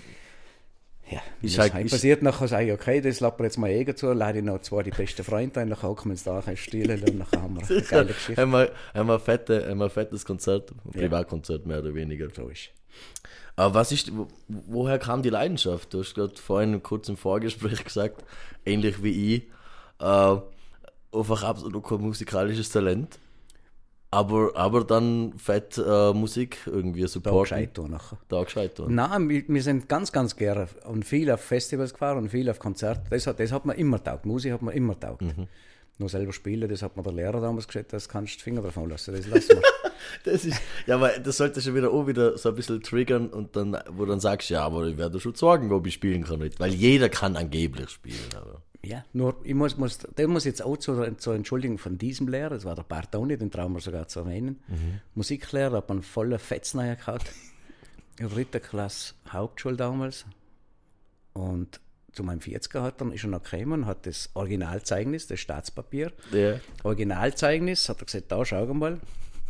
Ja, Ist ist halt- ist- passiert nachher, sage ich, okay, das lappen wir jetzt mal Jäger zu, lade ich noch zwei die besten Freunde ein, nachher hocken wir uns da ein Stielen und nachher haben wir eine geile Geschichte. haben, wir, haben, wir fette, haben wir ein fettes Konzert, ein Privatkonzert mehr oder weniger. So ist. Aber was ist, wo, woher kam die Leidenschaft? Du hast gerade vorhin kurz im Vorgespräch gesagt, ähnlich wie ich, äh, einfach absolut kein musikalisches Talent. Aber, aber dann fett äh, Musik irgendwie Da supporten. gescheit tun nachher. Da gescheit tun. Nein, wir, wir sind ganz, ganz gerne und viel auf Festivals gefahren und viel auf Konzerte. Das hat, das hat man immer taugt. Musik hat man immer taugt. Mhm. Nur selber spielen, das hat mir der Lehrer damals gesagt, das kannst du Finger davon lassen. Das lassen wir. Das ist, ja, aber das sollte schon wieder auch wieder so ein bisschen triggern und dann, wo du dann sagst, ja, aber ich werde schon sagen, ob ich spielen kann nicht. Weil jeder kann angeblich spielen, aber. ja, nur, ich muss, muss, der muss jetzt auch zur, zur Entschuldigung von diesem Lehrer, das war der Bartoni, den trauen wir sogar zu erwähnen. Musiklehrer, hat man voller Fetzneier gehabt. In der dritten Klasse Hauptschule damals. Und zu meinem 40er hat dann, ist er noch gekommen und hat das Originalzeugnis, das Staatspapier, Ja. Originalzeugnis, hat er gesagt, da schau mal,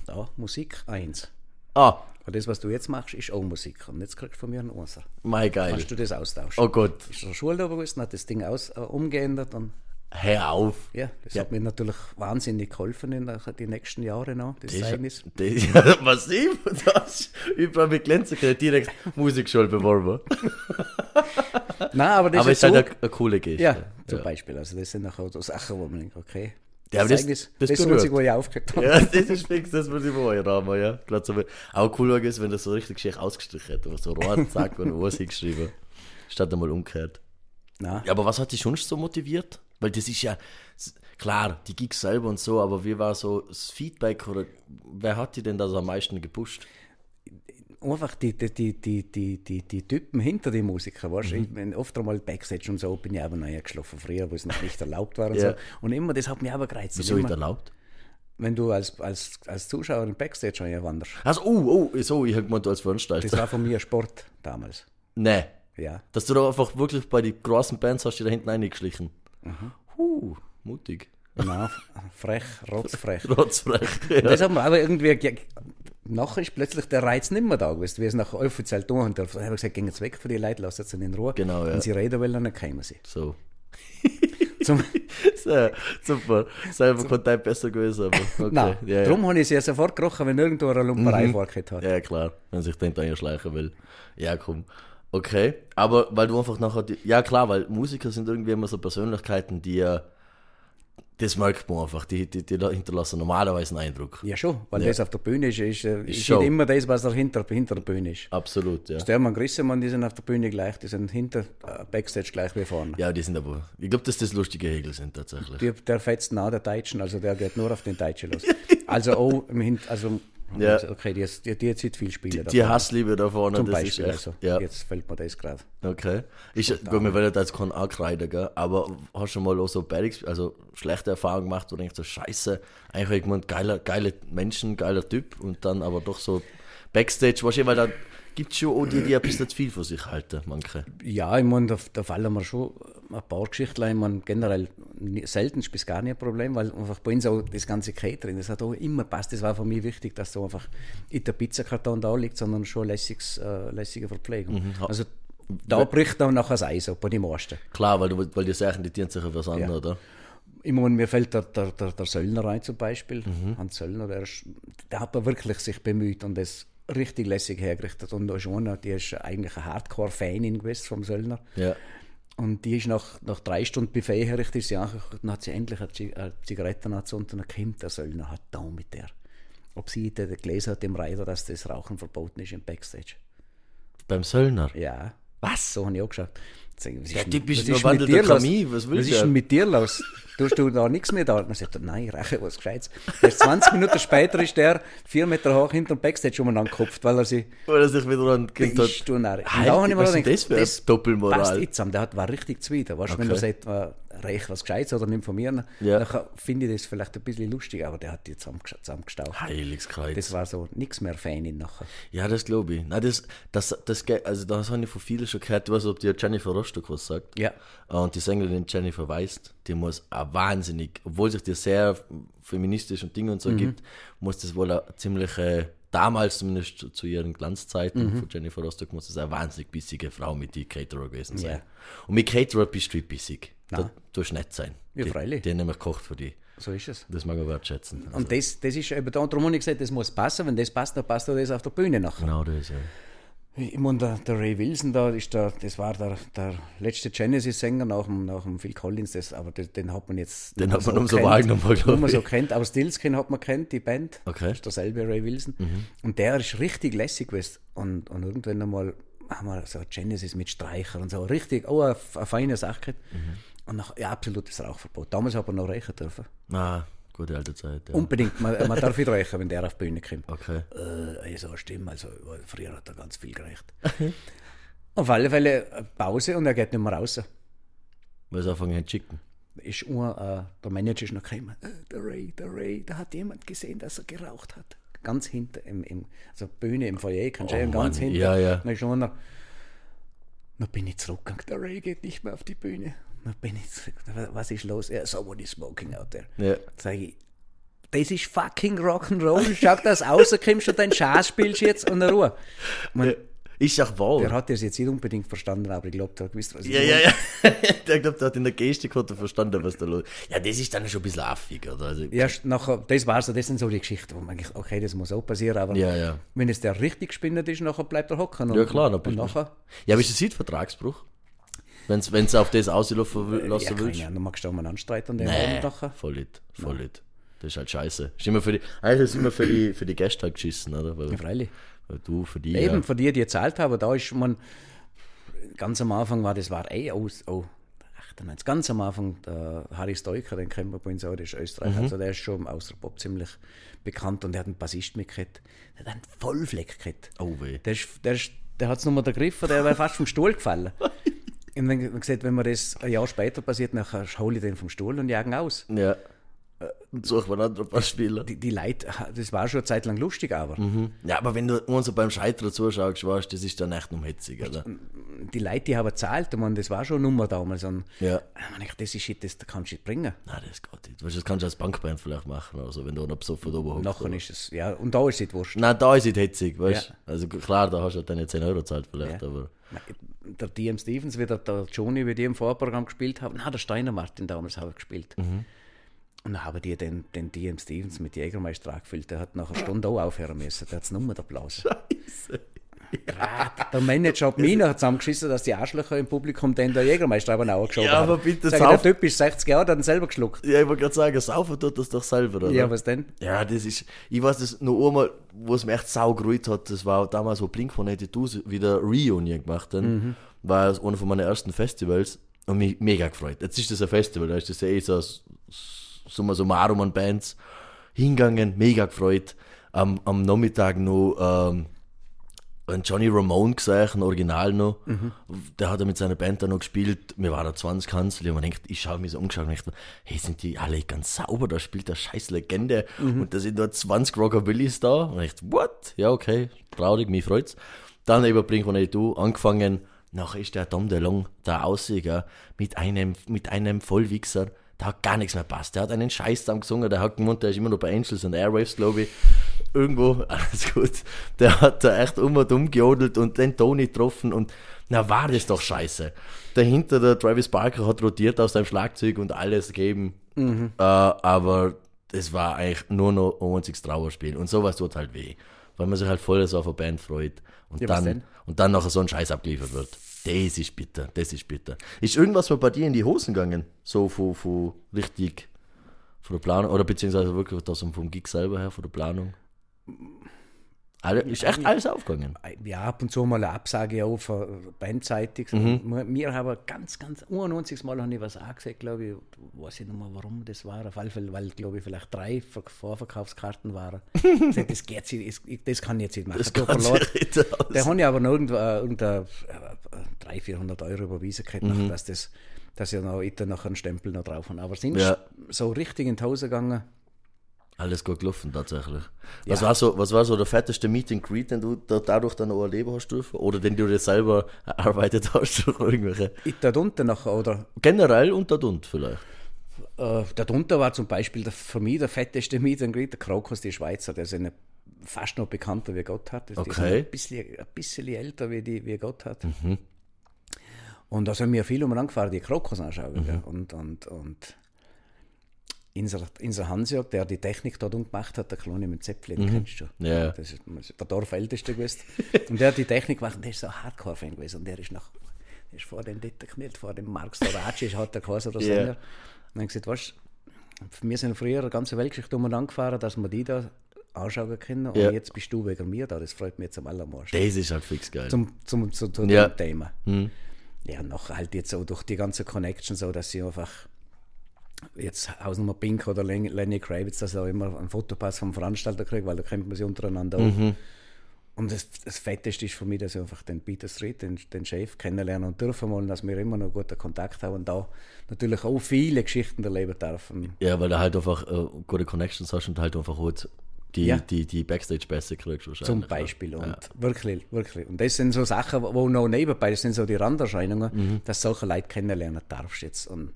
da Musik 1. Ah, Aber das, was du jetzt machst, ist auch Musik. Und jetzt kriegst du von mir einen Unser. mein geil. Kannst du das austauschen? Oh Gott, Ist der Schule da gewesen, hat das Ding aus, äh, umgeändert und hör auf. ja, das Ja. hat mir natürlich wahnsinnig geholfen in der, die nächsten Jahre noch, das Das Zeugnis. ist, das, ja, massiv. Das ist überall mit Glänzen direkt Musikschule beworben. Nein, aber das Aber es ist ist halt eine, eine coole Geste. ja, zum Beispiel. Also das sind nachher so Sachen, wo man denkt, okay. Ja, aber das- Zeugnis, das das, ist das. Einzige, wo ich aufgehört habe. Ja, das ist fix, das muss ich mal Rahmen, ja. Gerade so, auch cool ist, wenn das so richtig schick ausgestrichen hätte, so rot, zack, und was hingeschrieben. Statt einmal umgekehrt. Nein. Ja, aber was hat dich sonst so motiviert? Weil das ist ja, klar, die Gigs selber und so, aber wie war so das Feedback oder wer hat dir denn das am meisten gepusht? Einfach die, die, die, die, die, die, die Typen hinter den Musikern, weißt Mhm. ich bin oft einmal Backstage und so bin ich aber noch geschlafen früher, wo es noch nicht erlaubt war und Ja. so. Und immer, das hat mich aber gereizt. Wieso immer, erlaubt? wenn du als, als, als Zuschauer im Backstage wanderst. Also, oh, oh, so, ich hab gemeint, als Das Veranstalter. war von mir Sport damals. Nee. Ja. Dass du da einfach wirklich bei den großen Bands hast du da hinten reingeschlichen. Mhm. Huh, mutig. Nein, frech, rotzfrech. Rotzfrech. Ja. Das haben wir aber irgendwie. Nachher ist plötzlich der Reiz nicht mehr da gewesen, wie es nachher offiziell tun und da habe ich gesagt, gehen jetzt weg von den Leuten, lasst sie in Ruhe. Genau, ja. Wenn sie reden wollen, dann kämen sie. So. Zum, so. Super. Selber Kontakt besser gewesen, aber okay. Nein, ja, ja. darum habe ich sie ja sofort gerochen, wenn irgendwo eine Lumperei mhm. vorgehabt hat. Ja, klar, wenn sich den einschleichen will. Ja, komm. Okay, aber weil du einfach nachher, die, ja klar, weil Musiker sind irgendwie immer so Persönlichkeiten, die ja, das merkt man einfach, die, die, die hinterlassen normalerweise einen Eindruck. Ja, schon, weil Ja. das auf der Bühne ist, ist, äh, ist nicht immer das, was da hinter, der Bühne ist. Absolut, ja. Stermann Grissemann, die sind auf der Bühne gleich, die sind hinter äh, Backstage gleich wie vorne. Ja, die sind aber, ich glaube, dass das lustige Hegel sind tatsächlich. Die, der fetzt nach der Deutschen, also der geht nur auf den Deutschen los. Also auch im Hin also Ja. okay, die, die, die hat jetzt viel Spiele Die Hassliebe da vorne, Zum Beispiel, echt, also, ja. jetzt fällt mir das gerade. Okay. Ist, gut, wir werden da jetzt keinen ankreiden, gell? aber hast du schon mal auch so Bad also schlechte Erfahrungen gemacht, wo du denkst, so scheiße, eigentlich irgendwann geiler, geile Menschen, geiler Typ und dann aber doch so Backstage, wahrscheinlich, weil da gibt schon auch die, die ein bisschen zu viel von sich halten, manche. Ja, ich meine, da, da fallen mir schon ein paar Geschichten ein. Ich meine, generell selten ist bis gar nicht ein Problem, weil einfach bei uns auch das ganze Catering, das hat auch immer passt. Das war für mich wichtig, dass so einfach nicht der Pizzakarton da liegt, sondern schon lässiges, äh, lässige Verpflegung. Mhm. Also da bricht dann nachher das Eis ab, bei den meisten. Klar, weil, du, weil die Sachen, die dienen sich auf was anderes, oder? Ich meine, mir fällt der, der, der, der Söllner ein zum Beispiel. Mhm. Hans Söllner, der, ist, der hat wirklich sich bemüht und das richtig lässig hergerichtet. Und einer, die ist eigentlich eine Hardcore-Fanin gewesen vom Söllner. Ja. Und die ist nach, nach drei Stunden Buffet herrichtet, ist sie dann hat sie endlich eine, Zig eine Zigarette angezündet und dann kommt der Söllner, hat da mit der. Ob sie da gelesen hat im Reiter, dass das Rauchen verboten ist im Backstage. Beim Söllner. Ja. Was? So habe ich auch geschaut. Was Der ist, Typ ist was nur wandelnder mit dir los? Kamin, was willst Was du? ist denn mit dir los? Tust du da nichts mehr da? Und dann sagt nein, ich rauche was Gescheites. Erst 20 Minuten später ist der vier Meter hoch hinter dem Backstage umeinander gekopft, weil er sich Weil er sich wieder an Kind hat. ist du Halt, da habe ich mir was gedacht, ist das eine Doppelmoral? passt nicht zusammen. Der hat, war richtig zuwider. Weißt, du, Wenn Okay. er sagt, äh, reich was Gescheites oder nimm von mir, Ja. dann finde ich das vielleicht ein bisschen lustig, aber der hat die zusammenge- zusammengestaucht. Heiligskreuz. Das war so nichts mehr Fanin nachher. Ja, das glaube ich. Nein, das, das, das, also das habe ich von vielen schon gehört. Nicht, ob dir Jennifer Rostock was sagt. Ja. Und die Sängerin Jennifer Weist, die muss auch wahnsinnig, obwohl sich die sehr feministisch und Dinge und so Mhm. gibt, muss das wohl eine ziemliche, damals zumindest zu, ihren Glanzzeiten Mhm. von Jennifer Rostock, muss das eine wahnsinnig bissige Frau mit die Caterer gewesen sein. Ja. Und mit Caterer bist du nicht bissig. Nein. Da tust du nett sein. Ja, die, freilich. Die haben nämlich gekocht für dich. So ist es. Das mag ich wertschätzen. Also, Und das, das ist eben da, darum habe ich gesagt, das muss passen. Wenn das passt, dann passt auch das auf der Bühne nachher. genau das, ja. Ich meine, der, der Ray Wilson da, ist der, das war der, der letzte Genesis-Sänger nach dem, nach dem Phil Collins, das, aber den, den hat man jetzt Den hat man umso kennt. wahrgenommen, glaub Nur man ich. so kennt, aber Stillskin hat man kennt, die Band. Okay. Mhm. Das ist derselbe Ray Wilson. Und der ist richtig lässig gewesen. Und, und irgendwann einmal haben wir so Genesis mit Streicher und so, richtig, oh, eine, eine feine Sache. Mhm. Und nach, ja, absolutes Rauchverbot. Damals hat man noch rauchen dürfen. Ah, gute alte Zeit, ja. Unbedingt, man, man darf nicht rauchen, wenn der auf die Bühne kommt. Okay. Äh, so eine Stimme, also früher hat er ganz viel gereicht. Auf alle Fälle eine Pause und er geht nicht mehr raus. Weil sie anfangen zu chicken. Ist nur, äh, der Manager ist noch gekommen. Äh, der Ray, der Ray, da hat jemand gesehen, dass er geraucht hat. Ganz hinten, im, im, also Bühne im Foyer, kannst du Oh ganz hinten. ja, ja. Dann ist einer, dann bin ich zurückgegangen. Der Ray geht nicht mehr auf die Bühne. Dann bin ich. Was ist los? Ja, someone is smoking out there. Ja. Sag ich, das ist fucking Rock'n'Roll. Schau, dass du rauskommst und deinen Scheiß spielst jetzt und Ruhe. Man, Ist auch wahr. der hat das jetzt nicht unbedingt verstanden, aber ich glaube, der hat gewusst, was ich Ja, ja, ja. der glaubt, der hat in der Gestik hat er verstanden, was da los ist. Ja, das ist dann schon ein bisschen affig, oder? Also, Ja, nachher, das war so, das sind so die Geschichten, wo man denkt, okay, das muss auch passieren, aber Ja, ja. wenn es der richtig gespinnt ist, nachher bleibt er hocken. Und, Ja, klar, dann und nachher, ja, aber ist das nicht Vertragsbruch? Wenn du auf das auslaufen ja, lassen keine willst? Ahnung, du magst du auch mal anstreiten und den Nee, voll nicht, voll nicht. Das ist halt scheiße. Ist immer für die, eigentlich ist es immer für die, für die Gäste halt geschissen, oder? Weil, Ja, freilich. weil du für die. Eben, ja. von dir, die gezahlt haben, da ist man, ganz am Anfang war, das war eh aus, oh, 98, ganz am Anfang, der Harry Stoiker, den kennen wir bei uns auch, der ist Österreicher, Mhm. also der ist schon außer Pop ziemlich bekannt und der hat einen Bassist mitgehabt, der hat einen Vollfleck gehabt. Oh weh. Der, ist, der, ist, der hat es nochmal ergriffen, der wäre fast vom Stuhl gefallen. Und man gesagt, wenn mir das ein Jahr später passiert, dann hole ich den vom Stuhl und jagen aus. Ja. Und such mal andere paar Spieler. Die, die Leute, das war schon eine Zeit lang lustig, aber Ja, aber wenn du uns so beim Scheitern zuschaust, weißt, das ist dann echt nur hitzig, oder? die Leute, die haben gezahlt, meine, das war schon eine Nummer damals. Und Ja. ich meine, das ist shit, das kannst du nicht bringen. Nein, das geht nicht. Weißt, du, das kannst du als Bankband vielleicht machen, also wenn du noch besoffen da oben Nachher oder? ist es, ja, und da ist es nicht wurscht. Nein, da ist es hitzig, weißt du? Ja. Also klar, da hast du halt deine 10 Euro gezahlt vielleicht, Ja. aber. Der DM Stevens, wie der, der Johnny, wie die im Vorprogramm gespielt haben, na, der Steiner Martin damals hat er gespielt. Mhm. Und dann haben die den, den DM Stevens mit Jägermeister angefüllt. Der hat nach einer Stunde auch aufhören müssen. Der hat es nur mit Applaus. Gerade der Manager hat mich noch zusammengeschissen, dass die Arschlöcher im Publikum den der Jägermeister aber auch geschoben Ja, haben. aber bitte Sag, sauf- Der Typ ist 60 Jahre, der hat ihn selber geschluckt. Ja, ich wollte gerade sagen, saufen tut das doch selber, oder? Ja, was denn? Ja, das ist, ich weiß das nur einmal, wo es mir echt saugeruht hat, das war damals, wo Blink von 82 wieder Reunion gemacht haben, war es einer von meinen ersten Festivals und mich mega gefreut. Jetzt ist das ein Festival, da ist das ja eh so, summa summarum an Bands hingegangen, mega gefreut. Am, am Nachmittag noch, ähm, ein Johnny Ramone gesehen, ein Original noch. Der hat er mit seiner Band da noch gespielt. Wir waren da 20 Kanzel. Und man denkt, ich schaue mich so umgeschaut und dachte, hey, sind die alle ganz sauber? Da spielt der scheiß Legende. Und da sind da 20 Rockabillys da. Und ich dachte, what? Ja, okay, traurig, mich freut's. Dann über Blink von du angefangen. Nachher ist der Tom DeLong da aussieger mit einem, mit einem Vollwichser. Da hat gar nichts mehr passt. Der hat einen Scheiß gesungen. Der hat gemeint, der ist immer noch bei Angels und Airwaves, glaube ich. Irgendwo, alles gut. Der hat da echt um und um gejodelt und den Tony getroffen und na war das doch scheiße. Dahinter der Travis Barker hat rotiert aus seinem Schlagzeug und alles gegeben. Äh, aber es war eigentlich nur noch ein einziges Trauerspiel. Und sowas tut halt weh. Weil man sich halt voll so auf eine Band freut. Und, Ja, dann, und dann nachher so ein Scheiß abgeliefert wird. Das ist bitter, das ist bitter. Ist irgendwas mal bei dir in die Hosen gegangen? So von, von richtig, von der Planung, oder beziehungsweise wirklich das vom Gig selber her, von der Planung? Alle, ist echt alles aufgegangen. ja, ab und zu mal eine Absage auf äh, bandseitig. Wir, haben ganz, ganz, 91 Mal habe ich was angesagt, glaube ich. Weiß ich nicht mehr, warum das war. Auf alle Fälle, weil, glaube ich, vielleicht drei Ver Vorverkaufskarten waren. Sag, das geht sich, das- das kann ich jetzt nicht machen. Das kann nicht. Der habe ich aber noch irgendwo, äh, irgendein, äh, 300, 400 Euro überwiesen gehabt, Mhm. dass das dass ich noch, ich da noch einen Stempel noch drauf habe. Aber sind Ja. so richtig in die Hose gegangen. Alles gut gelaufen, tatsächlich. Was, war so, was war so der fetteste Meet and Greet, den du da, dadurch dann auch erleben hast dürfen? Oder den du dir selber erarbeitet hast durch irgendwelche? Da unten nachher, oder Generell und und vielleicht. Äh, darunter war zum Beispiel der, für mich der fetteste Meet and Greet, der Krokus, die Schweizer, der ist eine, fast noch bekannter wie Gotthard. Das ist Okay. ein bisschen, ein bisschen älter wie, die, wie Gotthard. Mhm. Und da sind wir viel umeinander gefahren, die Krokus anschauen. Mhm. gell. Und, und, und unser, unser Hansjörg, der die Technik dort gemacht hat, der Kleine mit Zäpfle, den kennst du. Mhm. Ja. Das ist, das ist der Dorfälteste gewesen. und der hat die Technik gemacht und der ist so ein Hardcore-Fan gewesen. Und der ist nach, der ist vor dem dort gekniet, vor dem Marx Doraci, hat der geheißen, der Ja. Sänger. Und dann gesagt, weißt du, wir sind früher eine ganze Weltgeschichte umeinander gefahren, dass wir die da anschauen können. Und Ja. jetzt bist du wegen mir da. Das freut mich jetzt am allermeisten. Das ist halt fix geil. Zum, zum, zu, zu Ja. dem Thema. Ja, noch halt jetzt so durch die ganze Connection so, dass sie einfach jetzt Hausnummer Pink oder Len Lenny Kravitz, dass er immer einen Fotopass vom Veranstalter kriegt, weil da kennt man sie untereinander auch. Und das, das Fetteste ist für mich, dass ich einfach den Peter Street, den, den Chef, kennenlernen und dürfen wollen, dass wir immer noch guten Kontakt haben und da natürlich auch viele Geschichten erleben dürfen. Ja, weil du halt einfach äh, gute Connections hast und halt einfach halt die, Ja. die, die Backstage-Pässe kriegst wahrscheinlich. Zum Beispiel. Und wirklich, wirklich. Und das sind so Sachen, wo noch nebenbei, das sind so die Randerscheinungen, dass du solche Leute kennenlernen darfst jetzt. Und,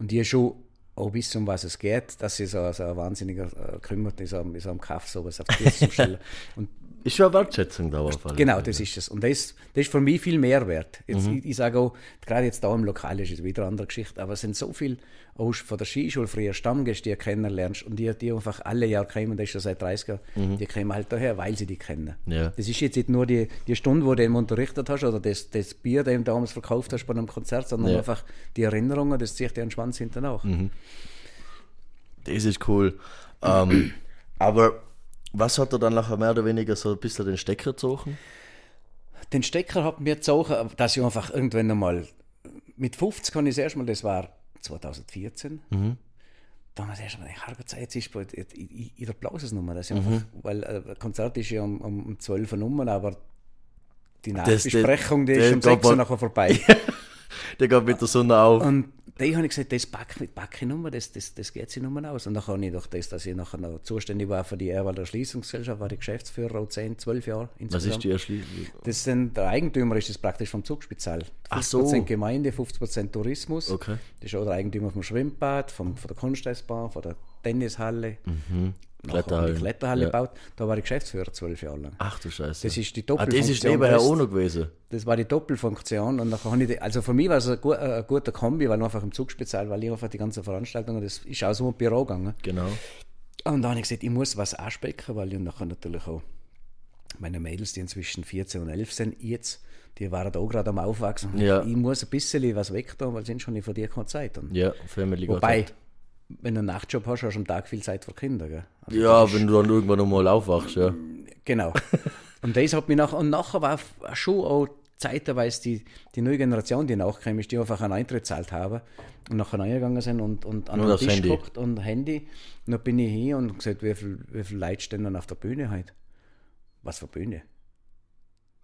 und die schon auch wissen, um was es geht, dass sie so, so ein wahnsinniger äh, kümmert, ist am, ist am Kaff sowas auf die zu stellen. Und Ist schon eine Wertschätzung da auf alle Genau, das ist es. Und das, das ist für mich viel mehr wert. Jetzt, Mhm. ich, ich sage auch, gerade jetzt da im Lokal ist es wieder eine andere Geschichte, aber es sind so viele auch von der Skischule früher Stammgäste, die du kennenlernst und die, die einfach alle Jahre kommen, das ist schon seit 30 Jahren, die kommen halt daher, weil sie die kennen. Mhm. Ja. Das ist jetzt nicht nur die, die Stunde, wo du ihm unterrichtet hast oder das, das Bier, das du damals verkauft hast bei einem Konzert, sondern Ja. einfach die Erinnerungen, das zieht dir einen Schwanz hinterher. Das ist cool. ähm, aber was hat er dann nachher mehr oder weniger so ein bisschen den Stecker gezogen? Den Stecker hat mir gezogen, dass ich einfach irgendwann einmal mit 50 kann ich das erste Mal, das war 2014. Da haben wir das erste Mal gedacht, jetzt ist bald- ich, ich, ich blase es nochmal. Das ist einfach, weil äh, ein Konzert ist ja um, um, um 12 Uhr Nummer, aber die Nachbesprechung, die das- ist um das 6 Uhr nachher vorbei. Der geht mit der Sonne auf. Und da habe ich gesagt, das packe pack ich Nummer, das, das, das geht sich Nummer aus. Und dann habe ich durch das, dass ich nachher noch zuständig war für die Erwalder Schließungsgesellschaft, war ich Geschäftsführer auch 10, 12 Jahre Was insgesamt. ist die erste? Das sind, der Eigentümer ist das praktisch vom Zugspital. 50% Ach so. Gemeinde, 50% Tourismus. Okay. Das ist auch der Eigentümer vom Schwimmbad, vom, von der Kunsteisbahn, von der Tennishalle. Mhm. Kletterhallen. Die Kletterhalle Ja. gebaut. Da war ich Geschäftsführer zwölf Jahre lang. Ach du Scheiße. Das ist die ah, das ist Doppelfunktion nebenher auch noch gewesen. Das war die Doppelfunktion. Und nachher habe ich, die- also für mich war es ein, gu- ein guter Kombi, weil einfach im Zugspital, weil ich einfach die ganzen Veranstaltungen, das ist auch so ein Büro gegangen. Genau. Und dann habe ich gesagt, ich muss was ansprechen, weil ich nachher natürlich auch meine Mädels, die inzwischen 14 und 11 sind, jetzt, die waren auch gerade am Aufwachsen. Ja. Ich muss ein bisschen was wegtun, weil sind schon nicht von dir keine Zeit. Und Ja, Family Wobei, Hot. Wenn du einen Nachtjob hast, hast du am Tag viel Zeit für Kinder. Gell? Also Ja, wenn du dann irgendwann nochmal aufwachst, ja. Genau. Und das hat mich nach, und nachher war schon auch zeitweise die, die neue Generation, die nachkam, ist, die einfach einen Eintritt gezahlt haben und nachher reingegangen sind und, und an Nur den das Tisch Handy. geguckt und Handy. Und dann bin ich hin und gesagt, wie viele wie viel Leute stehen dann auf der Bühne heute? Was für Bühne?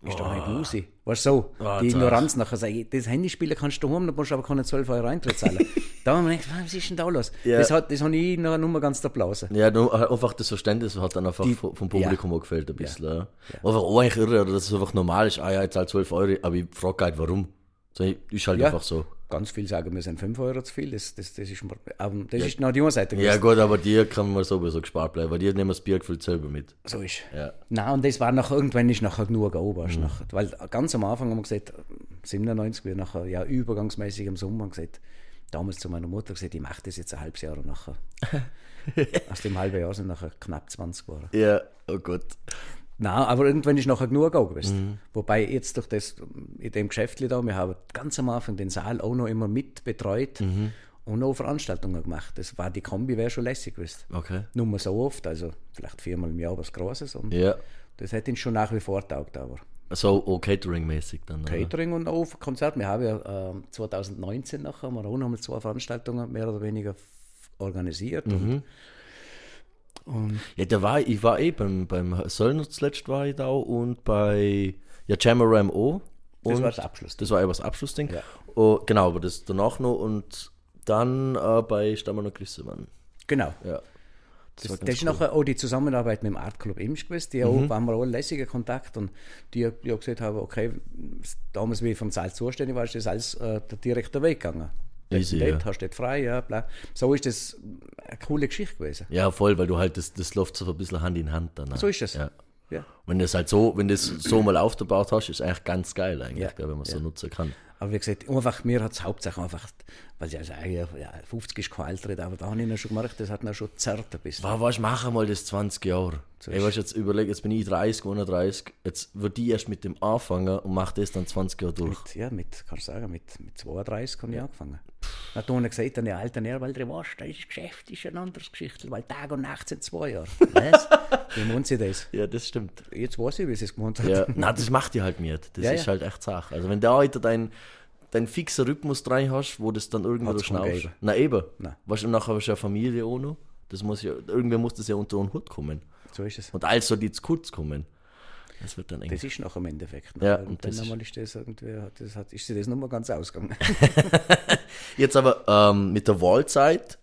Ist doch nicht Musik. Weißt du, so, Oh, die. Ignoranz nachher sage ich, das Handyspielen kannst du haben, da musst du aber keine 12 Euro Eintritt zahlen. da haben wir gedacht, was ist denn da los? Ja. Das, hat, das habe ich nachher nur ganz applausen. Ja, nur einfach das Verständnis hat dann einfach Die- vom Publikum auch gefällt ein bisschen. Ja. Einfach auch eigentlich irre, dass es einfach normal ist, ah ja, jetzt halt 12 Euro, aber ich frage halt warum. So, ist halt Ja. einfach so. Ganz viel sagen, wir sind 5 Euro zu viel. Das, das, das ist, aber das ist noch die Seite. Ja gut, aber dir kann man sowieso gespart bleiben, weil die nehmen das Bier gefüllt selber mit. So ist. Ja. Nein, und das war nachher, irgendwann ist nachher genug oben. Mhm. Nachher, weil ganz am Anfang haben wir gesagt, 97, wir nachher, ja, übergangsmäßig im Sommer, haben gesagt, damals zu meiner Mutter gesagt, ich mache das jetzt ein halbes Jahr und nachher. aus dem halben Jahr sind nachher knapp 20 geworden. Ja, oh Gott. Nein, aber irgendwann ist nachher genug gewesen. Mhm. Wobei jetzt durch das, in dem Geschäft da, wir haben ganz am Anfang den Saal auch noch immer mit betreut Mhm. und auch Veranstaltungen gemacht. Das war, die Kombi wäre schon lässig gewesen. Okay. Nur mal so oft, also vielleicht viermal im Jahr was Großes. Und Ja. das hätte ihn schon nach wie vor taugt, aber So auch Catering-mäßig dann. oder? Catering und auch Konzert. Wir haben ja ähm, 2019 nachher haben wir auch noch mal zwei Veranstaltungen mehr oder weniger organisiert. Mhm. Und, und Ja, da war ich war eh beim, beim Söllner zuletzt war ich da und bei ja, Jamaram auch. das war das Abschluss. Das war eben das Abschlussding. Ja. Oh, genau, aber das danach noch und dann äh, bei Stammer und Glissemann. Genau. Ja. Das, das, ganz ist nachher auch die Zusammenarbeit mit dem Art Club Imsch gewesen. Die Mhm. waren wir auch ein lässiger Kontakt und die, die auch gesagt haben, okay, damals wie ich vom Saal zuständig war, ist das alles äh, der direkte Weg gegangen. Easy, dort, ja. hast du dort frei, ja, bla. So ist das eine coole Geschichte gewesen. Ja, voll, weil du halt das, das läuft so ein bisschen Hand in Hand dann. So ist es. Ja. Ja. Wenn das halt so, wenn das so mal aufgebaut hast, ist eigentlich ganz geil eigentlich, Ja. wenn man es so nutzen kann. Aber wie gesagt, einfach, mir hat es hauptsächlich einfach, weil sie also, ja, ja, 50 ist kein Alter, aber da habe ich noch schon gemerkt, das hat noch schon zerrt ein bisschen. War, weißt, mach mal das 20 Jahre. Ey, weißt, jetzt überleg, jetzt bin ich 30, 31, jetzt würde ich erst mit dem anfangen und mach das dann 20 Jahre durch. Mit, ja, mit, kannst du sagen, mit, mit 32 habe ich angefangen. Dann hat einer gesagt, eine alte Näher, weil du weißt, das Geschäft ist ein anderes Geschichte, weil Tag und Nacht sind zwei Jahre. Was? Wie meint sie das? Ja, das stimmt. Jetzt weiß ich, wie sie es gemeint hat. Ja, nein, das macht dir halt nicht. Das Ja, ist ja. halt echt Sache. Also wenn da heute dein, dein fixer Rhythmus rein hast, wo das dann irgendwo Hat's schnaufst. Na eben. Nein. Weißt du, nachher hast du ja Familie auch noch. Das muss ja, irgendwer muss das ja unter den Hut kommen. So ist es. Und soll die zu kurz kommen. Das wird dann eng. Das ist noch im Endeffekt. Ja, und und dann das ist- das irgendwie, das hat, ist das nochmal ganz ausgegangen. Jetzt aber ähm, mit der Wahlzeit,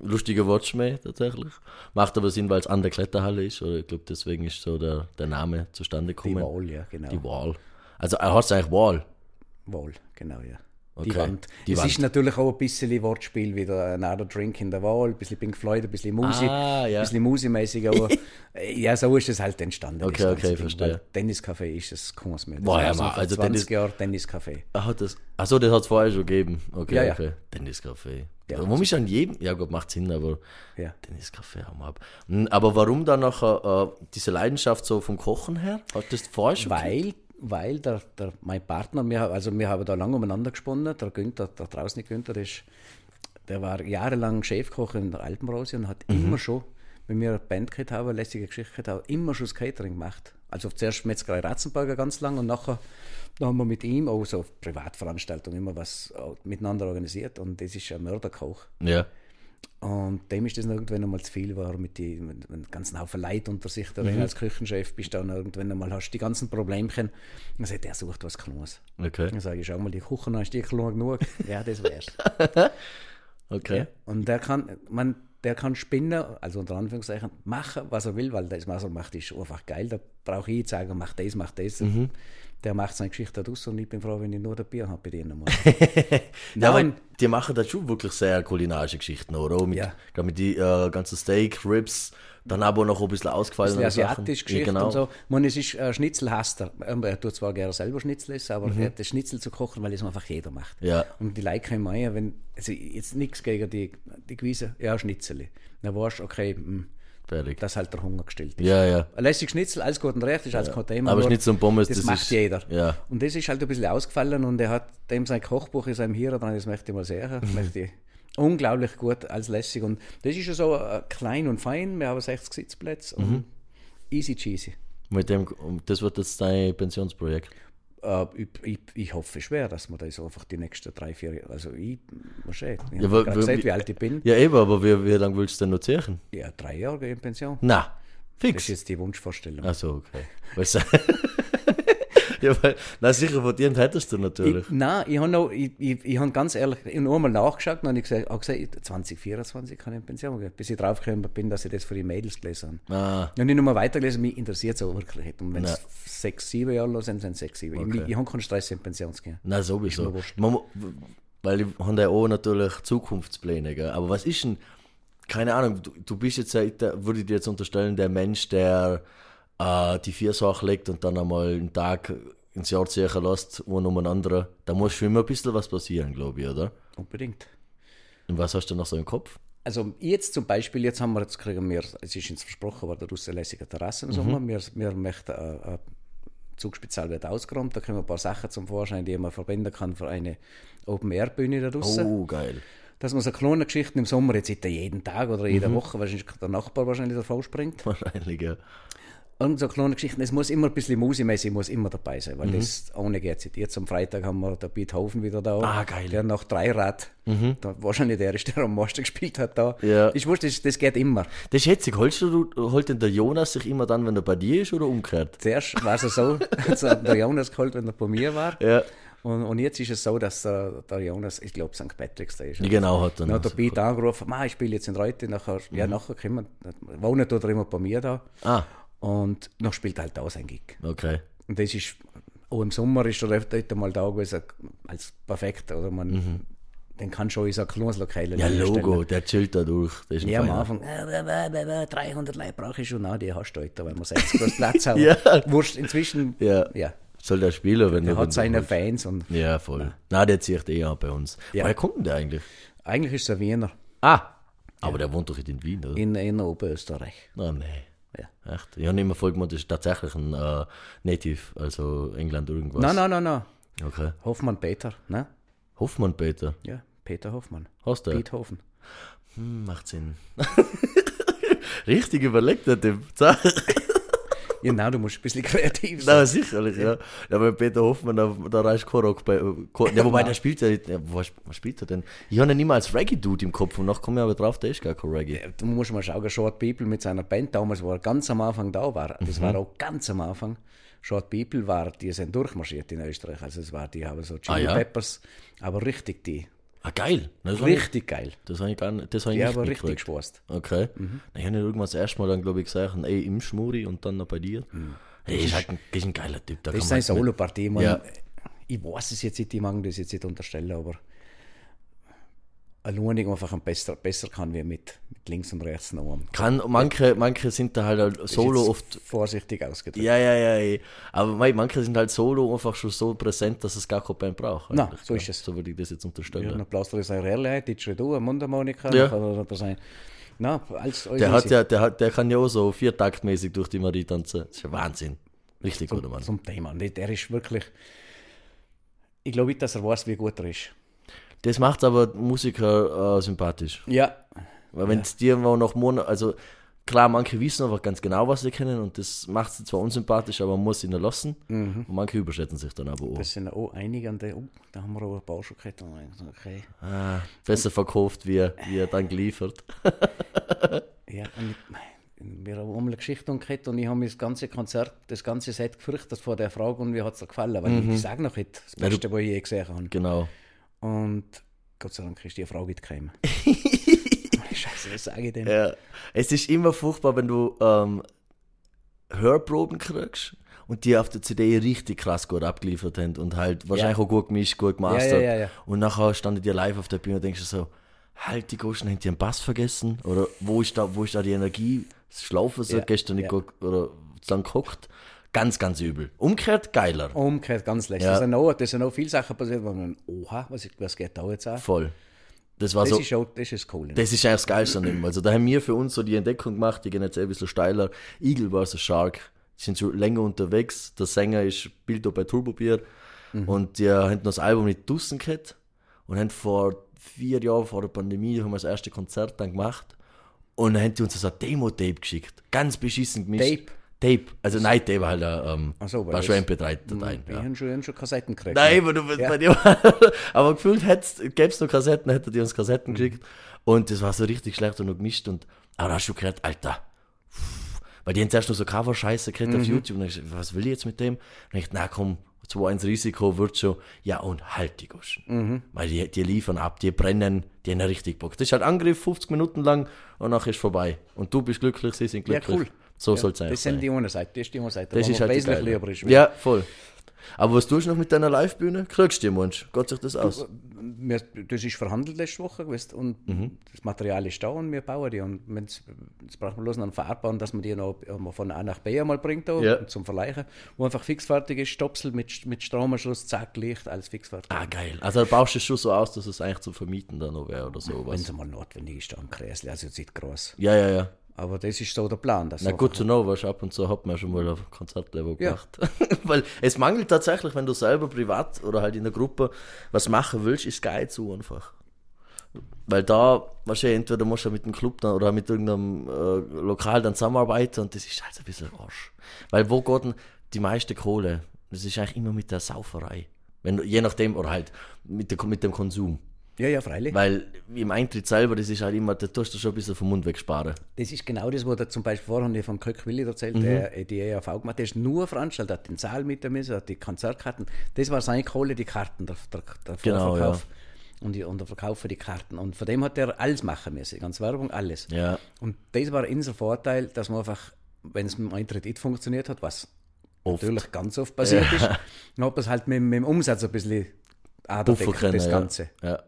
lustiger Wortschmäh tatsächlich, macht aber Sinn, weil es an der Kletterhalle ist, oder ich glaube, deswegen ist so der, der Name zustande Die gekommen. Wahl, ja, genau. Die Wahl. Also er hat eigentlich Wahl. Wahl, genau, ja. Die Okay, Wand. die es Wand. ist natürlich auch ein bisschen Wortspiel, wie der Another Drink in the Wall, ein bisschen Pink Floyd, ein bisschen Musik, Ah, ja. ein bisschen Musimäßig, aber äh, ja, so ist es halt entstanden. Okay, okay, Ding, verstehe. Tenniscafé ist es, kann man es. Das Boah, ja, so Mann, vor also 20 Tennis- Jahre Tenniscafé. Ah, das. Achso, das hat es vorher schon gegeben. Okay, Ja, ja. okay. Tenniscafé. Ja, Warum ist an jedem. Ja, gut, macht Sinn, aber. Ja. Tenniscafé haben wir ab. Hm, Aber warum dann nachher äh, diese Leidenschaft so vom Kochen her? Hat das vorher schon Weil, weil der, der, mein Partner, wir, also wir haben da lange umeinander gesponnen, der Günther, der draußen Günther, der, ist, der war jahrelang Chefkoch in der Alpenrose und hat immer schon, wenn wir eine Band gehabt haben, eine lässige Geschichte gehabt haben, immer schon das Catering gemacht. Also zuerst Metzgerei Ratzenberger ganz lang und nachher da haben wir mit ihm auch so auf Privatveranstaltungen immer was auch miteinander organisiert und das ist ein Mörderkoch. Ja. Und dem ist das irgendwann einmal zu viel war mit, die, mit einem ganzen Haufen Leid unter sich. Da wenn du als Küchenchef bist dann irgendwann einmal hast du die ganzen Problemchen. Dann sagt er, sucht was Kleines. Okay. Dann sage ich, schau mal, die Küche ist die klein genug. ja, das wär's. Okay. Und der kann, man, der kann spinnen, also unter Anführungszeichen, machen, was er will, weil das, was er macht, ist einfach geil. Da brauche ich sagen, mach das, mach das. Mhm. Der macht seine Geschichte draus und ich bin froh, wenn ich nur das Bier habe bei denen. Ja, aber die machen da schon wirklich sehr kulinarische Geschichten, oder? Mit, Ja. mit die äh, ganzen Steak, Ribs, dann aber noch ein bisschen ausgefallene bisschen Sachen. asiatisch Ja, Geschichte genau. und so. Man, es ist äh, Schnitzelhaster. Ähm, Er tut zwar gerne selber Schnitzel essen, aber er hat das Schnitzel zu kochen, weil es einfach jeder macht. Mhm. Ja. Und die Leute kommen rein, wenn, also jetzt nichts gegen die, die Gewiese, ja, Schnitzel. Dann weißt du, okay, mh, Fertig. dass halt der Hunger gestillt ist. Ja, ja. Ein lässiges Schnitzel, alles gut und recht, ist alles kein Thema. Aber Schnitzel und Pommes, das, das macht ist- jeder. ja. Und das ist halt ein bisschen ausgefallen und er hat dem sein Kochbuch in seinem Hirn dran, das möchte ich mal sehen. Mhm. Möchte ich unglaublich gut als lässig. Und das ist ja so äh, klein und fein. Wir haben 60 Sitzplätze und Mhm. easy cheesy. Mit dem, das wird jetzt dein Pensionsprojekt. Äh, ich, ich, ich hoffe schwer, dass wir das einfach die nächsten drei, vier Jahre. Also ich, muss ich, Ja, habe aber- gesagt, wie alt ich bin. Ja, eben, aber wie, wie lange willst du denn noch zechen? Ja, drei Jahre in Pension. Na, Das fix. ist jetzt die Wunschvorstellung. Achso, okay. Ja, weil, na sicher, verdient hättest du natürlich. Ich, nein, ich habe noch, ich, ich, ich habe ganz ehrlich, ich habe noch einmal nachgeschaut und habe gesagt, habe gesagt, 2024 kann ich in Pension gehen, bis ich draufgekommen bin, dass ich das für die Mädels gelesen habe. Ah, Ich habe nicht nochmal weitergelesen, mich interessiert es auch wirklich nicht. Und wenn es sechs, sieben Jahre lang sind, sind es sechs, sieben. Okay. Ich, ich habe keinen Stress, in Pension zu gehen. na sowieso. Man, weil ich habe ja auch natürlich Zukunftspläne, gell? aber was ist denn, keine Ahnung, du, du bist jetzt, würde ich dir jetzt unterstellen, der Mensch, der äh, die vier Sachen legt und dann einmal einen Tag ins Jahr ziehen lässt, ohne um einen anderen, da muss schon immer ein bisschen was passieren, glaube ich, oder? Unbedingt. Und was hast du noch so im Kopf? Also jetzt zum Beispiel, jetzt haben wir, jetzt kriegen wir, es ist uns versprochen worden, draussen eine lässige Terrasse im Sommer. Wir, wir möchten äh, äh, Zugspital wird ausgeräumt, da kommen ein paar Sachen zum Vorschein, die man verbinden kann für eine Open-Air-Bühne da draussen. Oh, geil. Dass man so kleine Geschichten im Sommer, jetzt jeden Tag oder jede Woche, wahrscheinlich der Nachbar wahrscheinlich davon springt. Wahrscheinlich, ja. Und so kleine Geschichten, es muss immer ein bisschen musikmäßig muss immer dabei sein, weil das ohne geht nicht. Jetzt am Freitag haben wir den Beethoven wieder da. Ah, geil. Der nach drei Rad, da, wahrscheinlich der ist, der am meisten gespielt hat da. Ja. Ich wusste, das, das geht immer. Das ist hetzig. Holst du, holt denn der Jonas sich immer dann, wenn er bei dir ist oder umgekehrt? Zuerst war es so, jetzt hat der Jonas geholt, wenn er bei mir war. Ja. Und, und jetzt ist es so, dass äh, der Jonas, ich glaube, St. Patrick's Day ist. Ja, genau, hat er Dann noch hat der Pete angerufen, «Ma, ich spiele jetzt in Reute, nachher, ja, nachher kommen, wohnen tut er immer bei mir da. Ah, Und noch spielt halt da sein Gig. okay. Und das ist, auch im Sommer ist er dort mal da gewesen, als perfekt. Oder man, den kann schon in so ein kleines Lokal Mhm. Ja, Logo, der chillt da durch. Das ist Ja, am. Anfang, äh, äh, äh, äh, 300 Leute brauche ich schon, nein, die hast du heute, weil wir 60 groß Platz haben. Ja. Wurscht, inzwischen, Ja. ja, Soll der spielen, wenn der du hat seine Fans und Ja, voll. Nein, der zieht eh an bei uns. Ja. Woher kommt denn der eigentlich? eigentlich ist er Wiener Ah, aber der wohnt doch nicht in Wien, oder? in, in Oberösterreich. Ah, nee. Ja. Echt? Ich habe immer voll gemeint, das ist tatsächlich ein äh, Native, also England irgendwas. Nein, nein, nein, nein. Okay. Hoffmann Peter, ne? Hoffmann Peter. Ja, Peter Hoffmann. Hast du? Beethoven. Hm, macht Sinn. Richtig überlegt, der Typ. Ja, nein, du musst ein bisschen kreativ sein. Na, sicherlich, ja. Ja, bei Peter Hoffmann, da, da reicht kein Rock bei. Kein, ja, wobei, der spielt ja, ja was spielt er denn? Ich habe ihn immer als Reggae-Dude im Kopf und nachher komme ich aber drauf, der ist gar kein Reggae. Du musst mal schauen, Short People mit seiner Band damals, wo er ganz am Anfang da war, das Mhm. war auch ganz am Anfang. Short People war, die sind durchmarschiert in Österreich. Also es war, die haben so Chili Ah, ja? Peppers, aber richtig die. Ah, geil. Das habe ich, Richtig geil. das hab ich gar nicht, das hab ich Die nicht haben richtig geschwast. Okay. Na, ich habe irgendwas erst mal dann, glaube ich, gesagt, ey, im Schmuri und dann noch bei dir. Hey, ist halt ein, ist ein geiler Typ. Da Mhm. Das ist seine Solo-Partie. Man, Ja. ich weiß es jetzt nicht, ich mag das jetzt nicht unterstellen, aber allein einfach ein besser, besser kann wie mit, mit links und rechts noch. Kann, manche, manche sind da halt, halt solo oft. Vorsichtig ausgedrückt. Ja, ja, ja, ja. Aber mei, manche sind halt solo einfach schon so präsent, dass es gar kein Band braucht. Eigentlich, so ja. ist es. So würde ich das jetzt Ja, unterstellen. dann bläst er seine Ehrlichkeit, Didgeridoo, eine Mundharmonika, Ja. dann kann er da sein. Na, alles, alles Der, hat ja, der, hat, der kann ja auch so viertaktmäßig durch die Marie tanzen. Das ist ja Wahnsinn. Richtig guter Mann. zum Thema. Der ist wirklich. Ich glaube nicht, dass er weiß, wie gut er ist. Das macht aber Musiker äh, sympathisch. Ja. Weil wenn es dir mal nach Monaten, also klar, manche wissen aber ganz genau, was sie kennen und das macht sie zwar unsympathisch, aber man muss ihnen lassen. Und manche überschätzen sich dann aber auch. Das sind auch einige an der. Oh, da haben wir auch ein paar schon gehabt. Okay. Ah, besser verkauft, wie, wie er dann geliefert. Ja, und wir haben einmal eine Geschichte gehabt und ich habe mir das ganze Konzert, das ganze Set gefürchtet vor der Frage und wie hat es gefallen, weil ich sage noch nicht, das du- Beste, was ich je gesehen habe. Genau. Und Gott sei Dank ist die Frage nicht gekommen. Scheiße, was sage ich denn? Ja. Es ist immer furchtbar, wenn du ähm, Hörproben kriegst und die auf der CD richtig krass gut abgeliefert haben und halt wahrscheinlich auch gut gemischt, gut gemastert. Ja, ja, ja, ja. Und nachher standen die live auf der Bühne und denkst du so, halt die Goschen, haben die einen Bass vergessen? Oder wo ist da, wo ist da die Energie? Das Schlafen so Ja, gestern nicht ja. gut oder zu lang gehockt. Ganz, ganz übel. Umgekehrt geiler. Umgekehrt ganz schlecht. Ja. Da sind auch, da sind auch viele Sachen passiert, wo man, oha, was, was geht da jetzt an? Voll. Das war Das so. ist auch, das ist cool. Das ist eigentlich das Geilste an dem. Also da haben wir für uns so die Entdeckung gemacht, die gehen jetzt ein bisschen steiler. Eagle vs. Shark. Sind schon länger unterwegs. Der Sänger ist Bildo bei Turbo Beer. Und die haben noch das Album nicht draussen gehabt. Und haben vor vier Jahren, vor der Pandemie, haben wir das erste Konzert dann gemacht. Und dann haben die uns so ein Demo-Tape geschickt. Ganz beschissen gemischt. Tape? Tape. Also nein, Tape halt ähm, Ach so, war schon MP3-Dateien. Wir Ja. haben schon, schon Kassetten gekriegt. Nein, aber, du, bei dir, aber gefühlt gäbe es noch Kassetten, hätte die uns Kassetten geschickt. Und das war so richtig schlecht und noch gemischt. Und, aber da hast du gehört, Alter. Weil die haben zuerst noch so Cover-Scheiße gekriegt auf YouTube. Und ich gesagt, was will ich jetzt mit dem? Und ich dachte, na komm, 2-1 Risiko wird schon. Ja, und halt die Goschen. Weil die, die liefern ab, die brennen, die haben richtig Bock. Das ist halt Angriff 50 Minuten lang und nachher ist vorbei. Und du bist glücklich, sie sind Ja, glücklich. cool. So Ja, soll es sein. Das sind die eine Seite, das ist die eine Seite, Das ist man halt wesentlich lieber ist. Ja, voll. Aber was tust du noch mit deiner Live-Bühne? Kriegst du die, Mensch? Geht sich das aus? wir, das ist verhandelt letzte Woche gewesen und Mhm. das Material ist da und wir bauen die. Und jetzt brauchen wir bloß noch einen Fahrbahn, dass man die noch von A nach B einmal bringt da, Ja. zum Verleihen, wo einfach fixfertig ist, Stopsel mit, mit Stromanschluss, zack, Licht, alles fixfertig. Ah, geil. Also da baust du es schon so aus, dass es eigentlich zu vermieten dann noch wäre oder so. Wenn es mal notwendig ist, dann Kräsli, also jetzt nicht groß. Ja, ja, ja. Aber das ist so der Plan. Na gut zu know, weißt ab und zu hat man schon mal auf Konzertlevel Ja. gemacht. Weil es mangelt tatsächlich, wenn du selber privat oder halt in der Gruppe was machen willst, ist geil zu einfach. Weil da, du, entweder musst du mit dem Club dann oder mit irgendeinem äh, Lokal dann zusammenarbeiten und das ist halt ein bisschen Arsch. Weil wo geht denn die meiste Kohle? Das ist eigentlich immer mit der Sauferei. Wenn, je nachdem, oder halt mit, der, mit dem Konsum. Ja, ja, freilich. Weil im Eintritt selber, das ist halt immer, da tust du schon ein bisschen vom Mund wegsparen. Das ist genau das, was er zum Beispiel vorhin von Kök Willi erzählt, Mhm. der die EAV gemacht hat. Der ist nur veranstaltet, hat den Saal mit dem, hat die Konzertkarten. Das war seine Kohle, die Karten, der, der, der Genau, Vorverkauf. Und, die, und der Verkauf für die Karten. Und von dem hat er alles machen müssen, ganz Werbung, alles. Ja. Und das war unser Vorteil, dass man einfach, wenn es mit dem Eintritt nicht funktioniert hat, was Oft. natürlich ganz oft passiert ist, dann hat man es halt mit, mit dem Umsatz ein bisschen können, das ja. Ganze. Ja.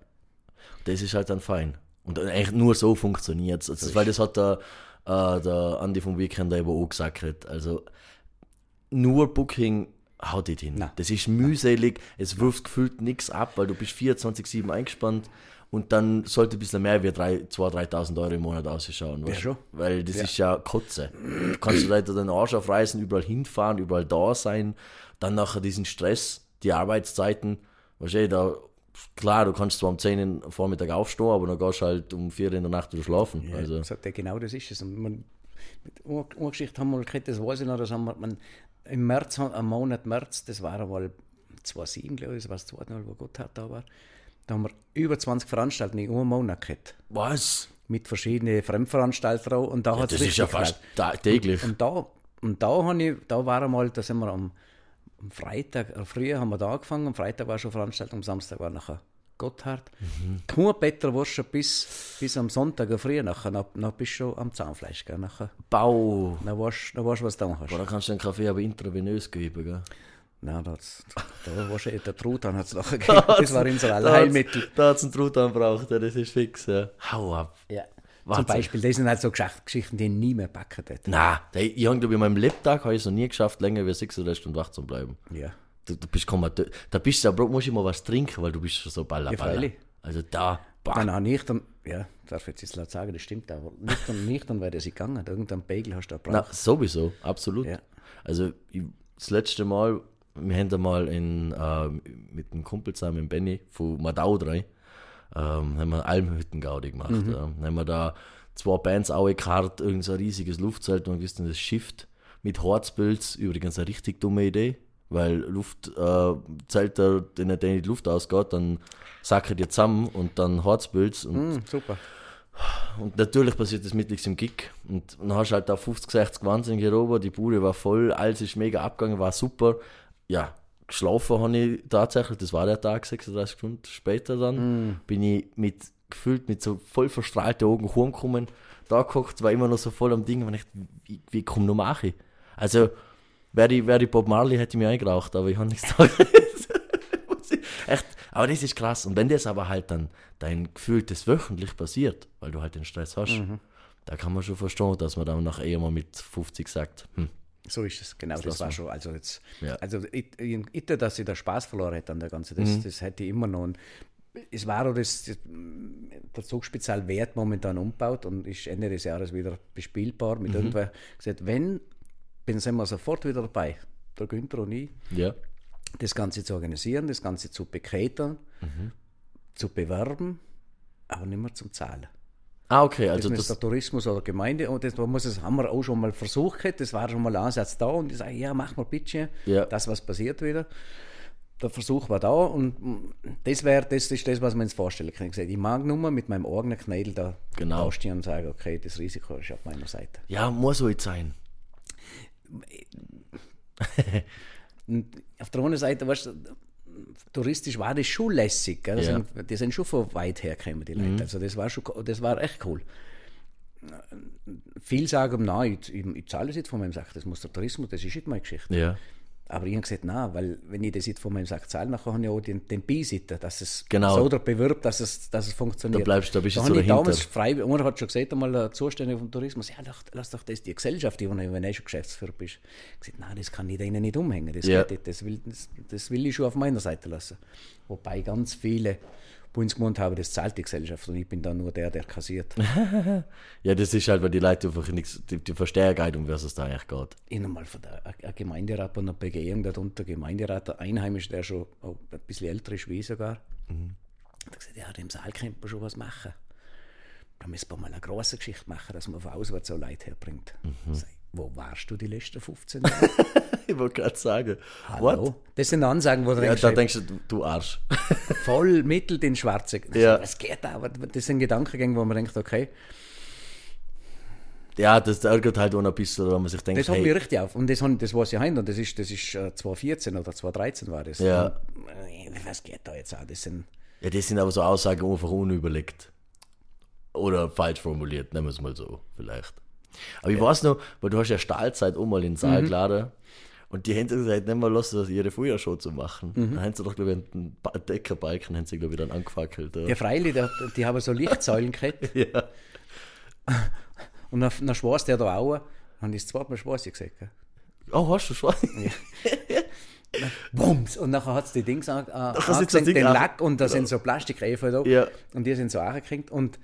Das ist halt dann fein. Und eigentlich nur so funktioniert es. Also, weil das hat der, äh, der Andi vom Weekend eben auch gesagt. Also nur Booking haut nicht hin. Nein. Das ist mühselig, es wirft gefühlt nichts ab, weil du bist 24-7 eingespannt und dann sollte ein bisschen mehr wie 2.000, 3.000 Euro im Monat ausschauen. du? schon. Weil das ist ja Kotze. Du kannst du Leute den Arsch aufreißen, überall hinfahren, überall da sein, dann nachher diesen Stress, die Arbeitszeiten, weißt du, da, klar, du kannst zwar um 10 Uhr Vormittag aufstehen, aber dann gehst du halt um 4 Uhr in der Nacht wieder schlafen. Ja, Also, sagt er, genau das ist es. Und man, mit einer Geschichte haben wir gehabt, das weiß ich noch, das haben wir, man, im März, am Monat März, das war einmal 2007, glaube ich, das war das zweite Mal, wo Gotthard da war, da haben wir über 20 Veranstaltungen in einem Monat gehabt. was? Mit verschiedenen Fremdveranstaltern. Und da hat's Das ist ja fast täglich. Und da, und da, ich, da war einmal, da sind wir am, am Freitag, äh, früher haben wir da angefangen, am Freitag war schon Veranstaltung, am Samstag war nachher Gotthard. Mhm. Peter warst schon bis, bis am Sonntag äh, früh nachher, dann, dann bist du schon am Zahnfleisch, gell, nachher. Bau. Dann weißt dann du, was du da hast. Boah, da kannst du den Kaffee aber intravenös geben, gell? Nein, da, da war schon der Truthahn hat es nachher gegeben. Das war unser Allheilmittel. Da hat es einen Truthahn gebraucht, ja, das ist fix. Ja. Hau ab. Ja. Wahnsinn. Zum Beispiel, das sind halt so Geschicht- Geschichten, die ich nie mehr packen hätte. Nein, ich habe, glaube ich, in meinem Lebtag habe ich es noch nie geschafft, länger als 36 Stunden wach zu bleiben. Ja. Du, du bist komatös. Da bist du, musst du immer was trinken, weil du bist schon so baller, Ja, baller. Also da, boah. Dann habe ich dann, ja, darf ich jetzt laut sagen, das stimmt, aber nicht dann, nicht dann wäre das gegangen. Irgendein Pegel hast du da Na, gebraucht. sowieso, absolut. Ja. Also ich, das letzte Mal, wir haben da mal in, äh, mit einem Kumpel zusammen, mit Benny, von Madau 3, ähm, haben wir Almhütten-Gaudi gemacht. Mhm. Ja. Dann haben wir da zwei Bands auch gekarrt, irgend so ein riesiges Luftzelt und gewusst, das Shift mit Harzpilz, übrigens eine richtig dumme Idee, weil Luftzelter, äh, denen, denen die Luft ausgeht, dann sacken die zusammen und dann Harzpilz und Hm, super. und natürlich passiert das mittels im Gig. Und dann hast du halt da 50, 60 Wahnsinnige Rober, die Bude war voll, alles ist mega abgegangen, war super. Ja, geschlafen habe ich tatsächlich, das war der Tag, 36 Stunden später dann, bin ich mit gefühlt mit so voll verstrahlten Augen heimgekommen, da geguckt, war immer noch so voll am Ding, und ich, wie, wie komm noch mache ich? Also, wäre ich, wär ich Bob Marley, hätte ich mich eingeraucht, aber ich habe nichts Echt, aber das ist krass. Und wenn das aber halt dann dein Gefühl das wöchentlich passiert, weil du halt den Stress hast, da kann man schon verstehen, dass man dann nach eher mal mit 50 sagt, hm, So ist es, genau. Das, lassen war schon, also jetzt, Ja. also ich, ich, ich, dass ich da Spaß verloren hätte an der ganzen, das, Mhm. das hätte ich immer noch. Und es war auch das, das, der Zugspezial wird momentan umgebaut und ist Ende des Jahres wieder bespielbar Mhm. mit irgendwer gesagt, wenn, bin sind wir sofort wieder dabei, der Günther und ich, ja, das Ganze zu organisieren, das Ganze zu bekrätern, Mhm. zu bewerben, aber nicht mehr zum Zahlen. Ah, okay, Das also muss das, der Tourismus oder Gemeinde, und das, da muss es, haben wir auch schon mal versucht, das war schon mal ein Ansatz da und ich sage, ja, mach mal bitte, Ja. das, was passiert wieder. Der Versuch war da und das wäre, das ist das, was man uns vorstellen kann. Ich mag nur mit meinem eigenen Knädel da Genau. dastehen und sagen, okay, das Risiko ist auf meiner Seite. ja, muss halt sein. Und auf der anderen Seite, weißt du, touristisch war das schon lässig. Gell? Das Ja. Mhm. sind, die sind schon von weit her gekommen, die Leute. Also das war, schon, das war echt cool. Viele sagen, nein, ich, ich, ich zahle das jetzt von meinem Sack, das muss der Tourismus, das ist nicht meine Geschichte. Ja, Aber ich habe gesagt, nein, weil wenn ich das jetzt von meinem Sack zahle, dann habe ich auch den, den Beiseite, dass es Genau. so oder bewirbt, dass es, dass es funktioniert. Da bleibst du- da bist du da so dahinter. damals frei, einer hat schon gesagt, einmal der Zuständige vom Tourismus, ja, lass, lass doch das die Gesellschaft, die, wenn du schon Geschäftsführer bist. Ich habe gesagt, nein, das kann ich denen nicht umhängen, das, Ja. geht das, will, das, das will ich schon auf meiner Seite lassen. Wobei ganz viele bei uns gemeint haben, das zahlt die Gesellschaft und ich bin dann nur der, der kassiert. ja, das ist halt, weil die Leute einfach nichts, die, die verstehen gar nicht, um was es da eigentlich geht. Ich habe mal von der ein- ein Gemeinderat und einer Begehung darunter, Gemeinderat, der Einheimische, der schon auch ein bisschen älter ist wie ich sogar, hat gesagt, ja, im Saal könnte man schon was machen. Da müssen wir mal eine grosse Geschichte machen, dass man von auswärts so Leute herbringt. Sag ich, wo warst du die letzten 15 Jahre? Ich wollte gerade sagen, Hallo? what? Das sind Ansagen, wo du Ja, denkst, da denkst du, du, Arsch. voll mittel den Schwarzen. Ja. Das geht aber. Das sind Gedankengänge, wo man denkt, okay, ja, das ärgert halt auch noch ein bisschen, wenn man sich denkt, das hat hey, mich richtig auf. Und das, das was ich heute, und das ist, das ist äh, 2014 oder 2013 war das. Ja. Und, äh, was geht da jetzt an? Das sind Ja, das sind aber so Aussagen einfach unüberlegt. Oder falsch formuliert, nehmen wir es mal so, vielleicht. Aber ich weiß noch, weil du hast ja Stahlzeit auch mal in den Saal geladen und die haben gesagt, nehmen wir los, das ihre Feuershow zu machen. Dann haben sie doch, glaube ich, einen Ba- Deckerbalken haben sie, glaube ich, dann angefackelt. Ja. Ja, freilich, die, die haben so Lichtsäulen gehabt. Ja. Und dann, dann schwarz der da auch. Und das zweimal schwarz gesehen. Gell? Oh, hast du schon? Bums! Und nachher hat es die Dings an, äh, den Lack und da sind so Plastikreifen da. Ja. Und die sind so angekriegt. Und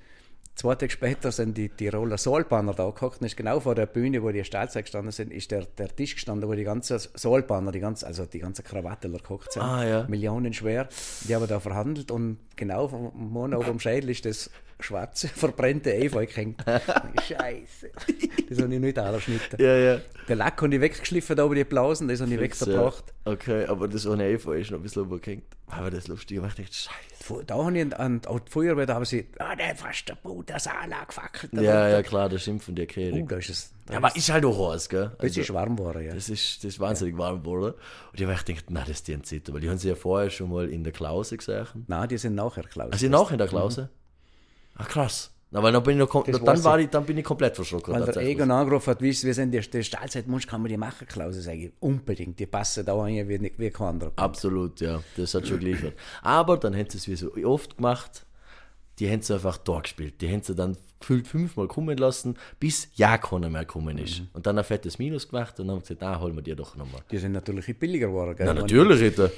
zwei Tage später sind die Tiroler Soulbanner da gehockt. Und ist genau vor der Bühne, wo die Stahlzeit gestanden sind, ist der, der Tisch gestanden, wo die ganzen Soulbanner, die ganze, also die ganzen Krawattler gehockt sind. Ah, ja. Millionen schwer. Die haben da verhandelt und genau vom Mond oben am Schädel ist das schwarze, verbrannte Efeu gehängt. Scheiße. Das habe ich nicht angeschnitten. Ja, ja. Der Lack habe ich weggeschliffen, da oben die Blausen, das habe ich weggebracht. Ja. Okay, aber das ohne Eva ist noch ein bisschen übergehängt. Aber das lustig, ich dachte, scheiße. Da habe ich an, an die Feuerwehr, da haben sie, ah, der fast der der Saal angefackelt. Ja, ja, klar, das schimpfen die Kirche. Oh, da ist es. Da Ja, aber ist halt auch heiß, gell? das ist warm geworden, ja. Das ist, das ist wahnsinnig warm geworden. Und ich habe gedacht, nein, das ist die Zeit. Weil die haben sie ja vorher schon mal in der Klause gesehen. Nein, die sind nachher, Klaus. Also nachher in der Klause? Ah, krass. Na, weil dann bin ich, noch, dann, war ich, dann bin ich komplett verschrocken. Weil der. Egon angerufen hat, wie wir sind, die, die Stahlzeitmunsch kann man die machen, Klaus. Sag ich, unbedingt, die passen da rein wie, wie kein anderer. Absolut, ja. Das hat schon geliefert. Aber dann hätten sie es wie so oft gemacht, die haben sie einfach durchgespielt. Die haben sie dann gefühlt fünfmal kommen lassen, bis ja keiner mehr gekommen ist. Mhm. Und dann ein fettes Minus gemacht und dann haben sie gesagt, na, holen wir die doch nochmal. Die sind natürlich billiger geworden. Gell? Na, natürlich, Ritter.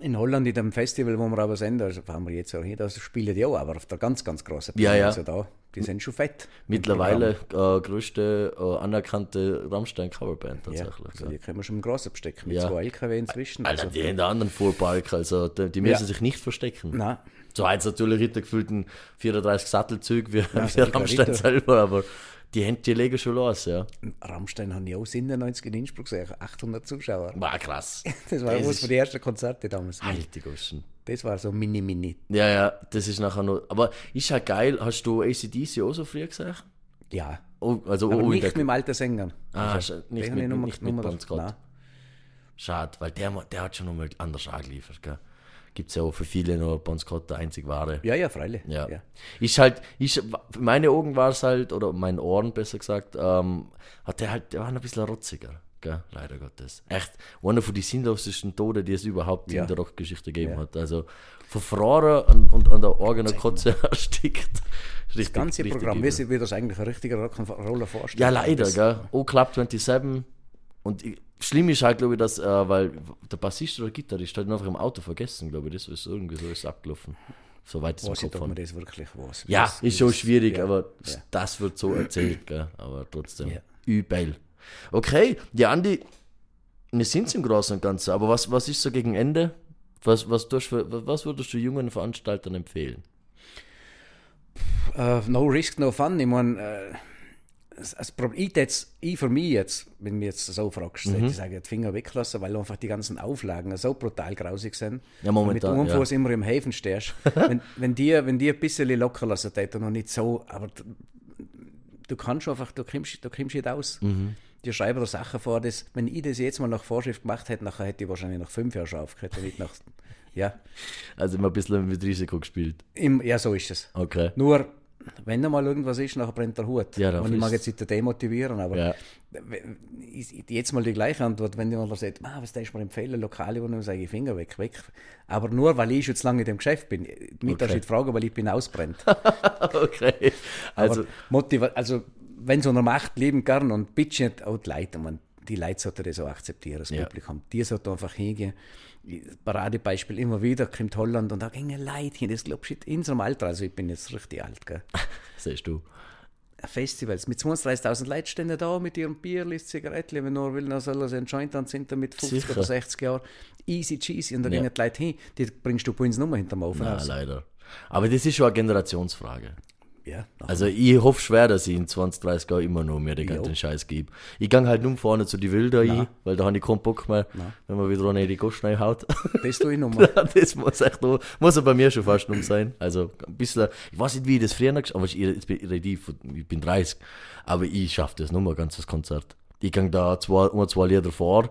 In Holland, in dem Festival, wo wir aber sind, also fahren wir jetzt auch hin, da spielen die auch, aber auf der ganz, ganz großen Ja, ja. Also da, die sind schon fett. Mittlerweile äh, größte äh, anerkannte Rammstein-Coverband Ja, tatsächlich. also ja. die können wir schon im Großen bestecken, mit Ja. zwei LKW inzwischen. Alter, also, die haben da anderen Fuhrpark, also die, die müssen Ja. sich nicht verstecken. Nein, So jetzt natürlich Ritter gefühlten 34 Sattelzüge wie, wie sicher, Rammstein Ritter. selber, aber die, haben- die legen schon los, ja. Rammstein haben ja auch 97 in Innsbruck gesehen, 800 Zuschauer. War krass. Das war Das eines den ersten Konzerte damals. Alte Goschen. Das war so mini-mini. Ja, ja, das ist nachher noch. Aber ist halt geil. Hast du ACDC auch so früh gesagt? Ja, Oh, also aber oh, nicht der- mit dem alten Sänger. Ah, Also, nicht mit, habe ich nicht mit Scott. Nein. Schade, weil der, der hat schon nochmal anders angeliefert. Gell? Gibt es ja auch für viele noch Bon Scott der einzig wahre. Ja, ja, freilich. Ja. ja. Ist halt, ist, in meine Augen war es halt, oder meinen Ohren besser gesagt, ähm, hat der halt, der war ein bisschen rotziger. Gell? Leider Gottes. Echt, einer von den sinnlosesten Toten, die es überhaupt Ja. in der Rockgeschichte gegeben Ja. hat. Also verfroren und, und an der Orgener Kotze erstickt. Richtig, Das ganze richtig Programm, übel. wie das eigentlich ein richtiger Rock'n'Roller vorstellt. Ja, leider, gell. Oh, Club 27. Und ich, schlimm ist halt, glaube ich, dass, äh, weil der Bassist oder Gitarrist hat ihn einfach im Auto vergessen, glaube ich. Das ist irgendwie so ist abgelaufen. Soweit es im ich, Kopf man das wirklich. Ja, ist schon schwierig, ja, aber ja. das wird so erzählt, gell. Aber trotzdem. Ja. Übel. Okay, ja, Andi, wir sind im Großen und Ganzen, aber was, was ist so gegen Ende? Was, was, tust was würdest du jungen Veranstaltern empfehlen? Äh, no risk, no fun. Ich meine, äh, das, das Problem, ich, jetzt, ich für mich jetzt, wenn du mich jetzt so fragst, Mhm. ich sage, die Finger weglassen, weil einfach die ganzen Auflagen so brutal grausig sind. Ja, momentan, Mit dem ja. Immer im Häfen stehst. wenn, wenn, die, wenn die ein bisschen locker lassen täten und nicht so, aber du kannst einfach, du kommst, du kommst nicht aus. Mhm. Die schreiben da Sachen vor, das, wenn ich das jetzt mal nach Vorschrift gemacht hätte, nachher hätte ich wahrscheinlich nach fünf Jahren schon aufgehört. und Nicht nach, ja, Also immer ein bisschen mit Risiko gespielt. im, ja, so ist es. Okay. Nur, wenn da mal irgendwas ist, nachher brennt der Hut. Ja, und ich mag jetzt nicht demotivieren, aber Ja. jetzt mal die gleiche Antwort, wenn jemand sagt, ah, was darfst du mir empfehlen, Lokale, wo ich sage, Finger weg, weg. Aber nur, weil ich schon zu lange in dem Geschäft bin. Dass Okay. ich nicht frage, weil ich bin ausbrennt. okay. Also, also, wenn so einer Macht leben kann und bitte nicht auch die Leute, man, die Leute sollten das auch akzeptieren, das Ja. Publikum. Die sollten einfach hingehen. Paradebeispiel immer wieder, kommt Holland und da gingen Leute hin, das glaubst du nicht, in unserem Alter, also ich bin jetzt richtig alt, gell. siehst du. Festivals mit 20.000 Leuten stehen da mit ihrem Bierli, Zigarettchen, wenn nur will, dann soll er sich einen Joint anzünden mit 50 Sicher. oder 60 Jahren. Easy cheesy. Und da Ja. gehen die Leute hin, die bringst du bei uns nur hinterm Ofen Nein, raus. leider. Aber das ist schon eine Generationsfrage. Ja, Also ich hoffe schwer, dass ich in 20, 30 Jahren immer noch mir den ganzen Scheiß gebe. Ich gehe halt nur vorne zu die Wilder ein, weil da habe ich keinen Bock mehr, wenn man wieder eine die Gosch haut. das tue ich nochmal. das muss echt noch, muss ja bei mir schon fast um sein. Also ein bisschen, ich weiß nicht, wie ich das früher noch, aber ich, ich, ich bin 30, aber ich schaffe das nur mal ganzes Konzert. Ich gehe da zwei, um zwei Lieder vor,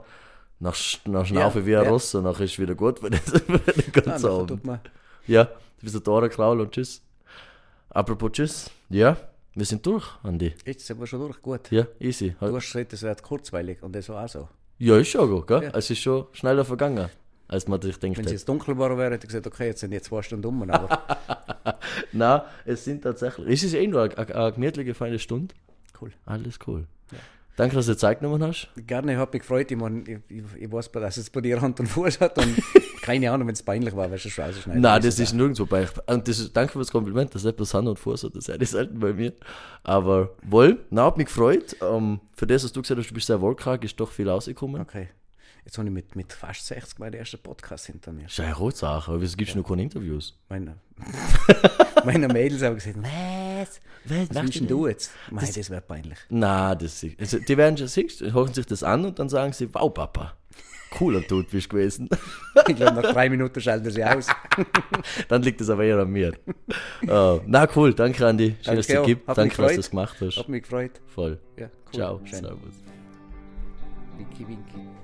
nach, nach Schnaufe Ja, wie ein ja. Ross und dann ist es wieder gut den Ah, ganzen nachher Abend. Ja, du bist ein Tore Kraul und tschüss. Apropos tschüss. Ja, wir sind durch, Andi. jetzt sind wir schon durch, gut. Ja, easy. Du hast gesagt, es wird kurzweilig und das war auch so. Ja, ist schon gut, gell? Ja. Es ist schon schneller vergangen, als man sich denkt. Wenn es jetzt dunkel geworden wäre, hätte ich gesagt, okay, jetzt sind jetzt zwei Stunden um. Aber Nein, es sind tatsächlich. Es ist eh nur eine, eine, eine gemütliche, feine Stunde. cool. Alles cool. Danke, dass du dir Zeit genommen hast. Gerne, ich habe mich gefreut. Ich, mein, ich, ich, ich weiß, dass es bei dir Hand und Fuß hat und keine Ahnung, wenn es peinlich war, weißt du schon rausschneiden. Nein, das ist nirgendwo bei. Und das ist, danke für das Kompliment, dass etwas Hand und Fuß hat. Das ist eigentlich selten bei mir. Aber wohl, na, hat mich gefreut. Ähm, für das, was du gesagt hast, du bist sehr wortkarg, ist doch viel rausgekommen. Okay. Jetzt habe ich mit, mit fast 60 meinen ersten Podcast hinter mir. Das ist eine Rotsache, aber wieso gibst du noch keine Interviews? Meine, meine Mädels haben gesagt, was? Was machst willst du denn du jetzt? Mei, das, wäre peinlich. Na, das ist, also, die werden schon siehst, hören sich das an und dann sagen sie, wow, Papa, cooler Dude bist du gewesen. Ich glaube, nach drei Minuten schalten sie aus. dann liegt es aber eher an mir. Oh, na cool, danke Andi, schön, dass es Danke auch. gibt, danke, dass du das gemacht hast. Hat mich gefreut. Voll. Ja, cool. Ciao, Schön. servus. Winky, winky.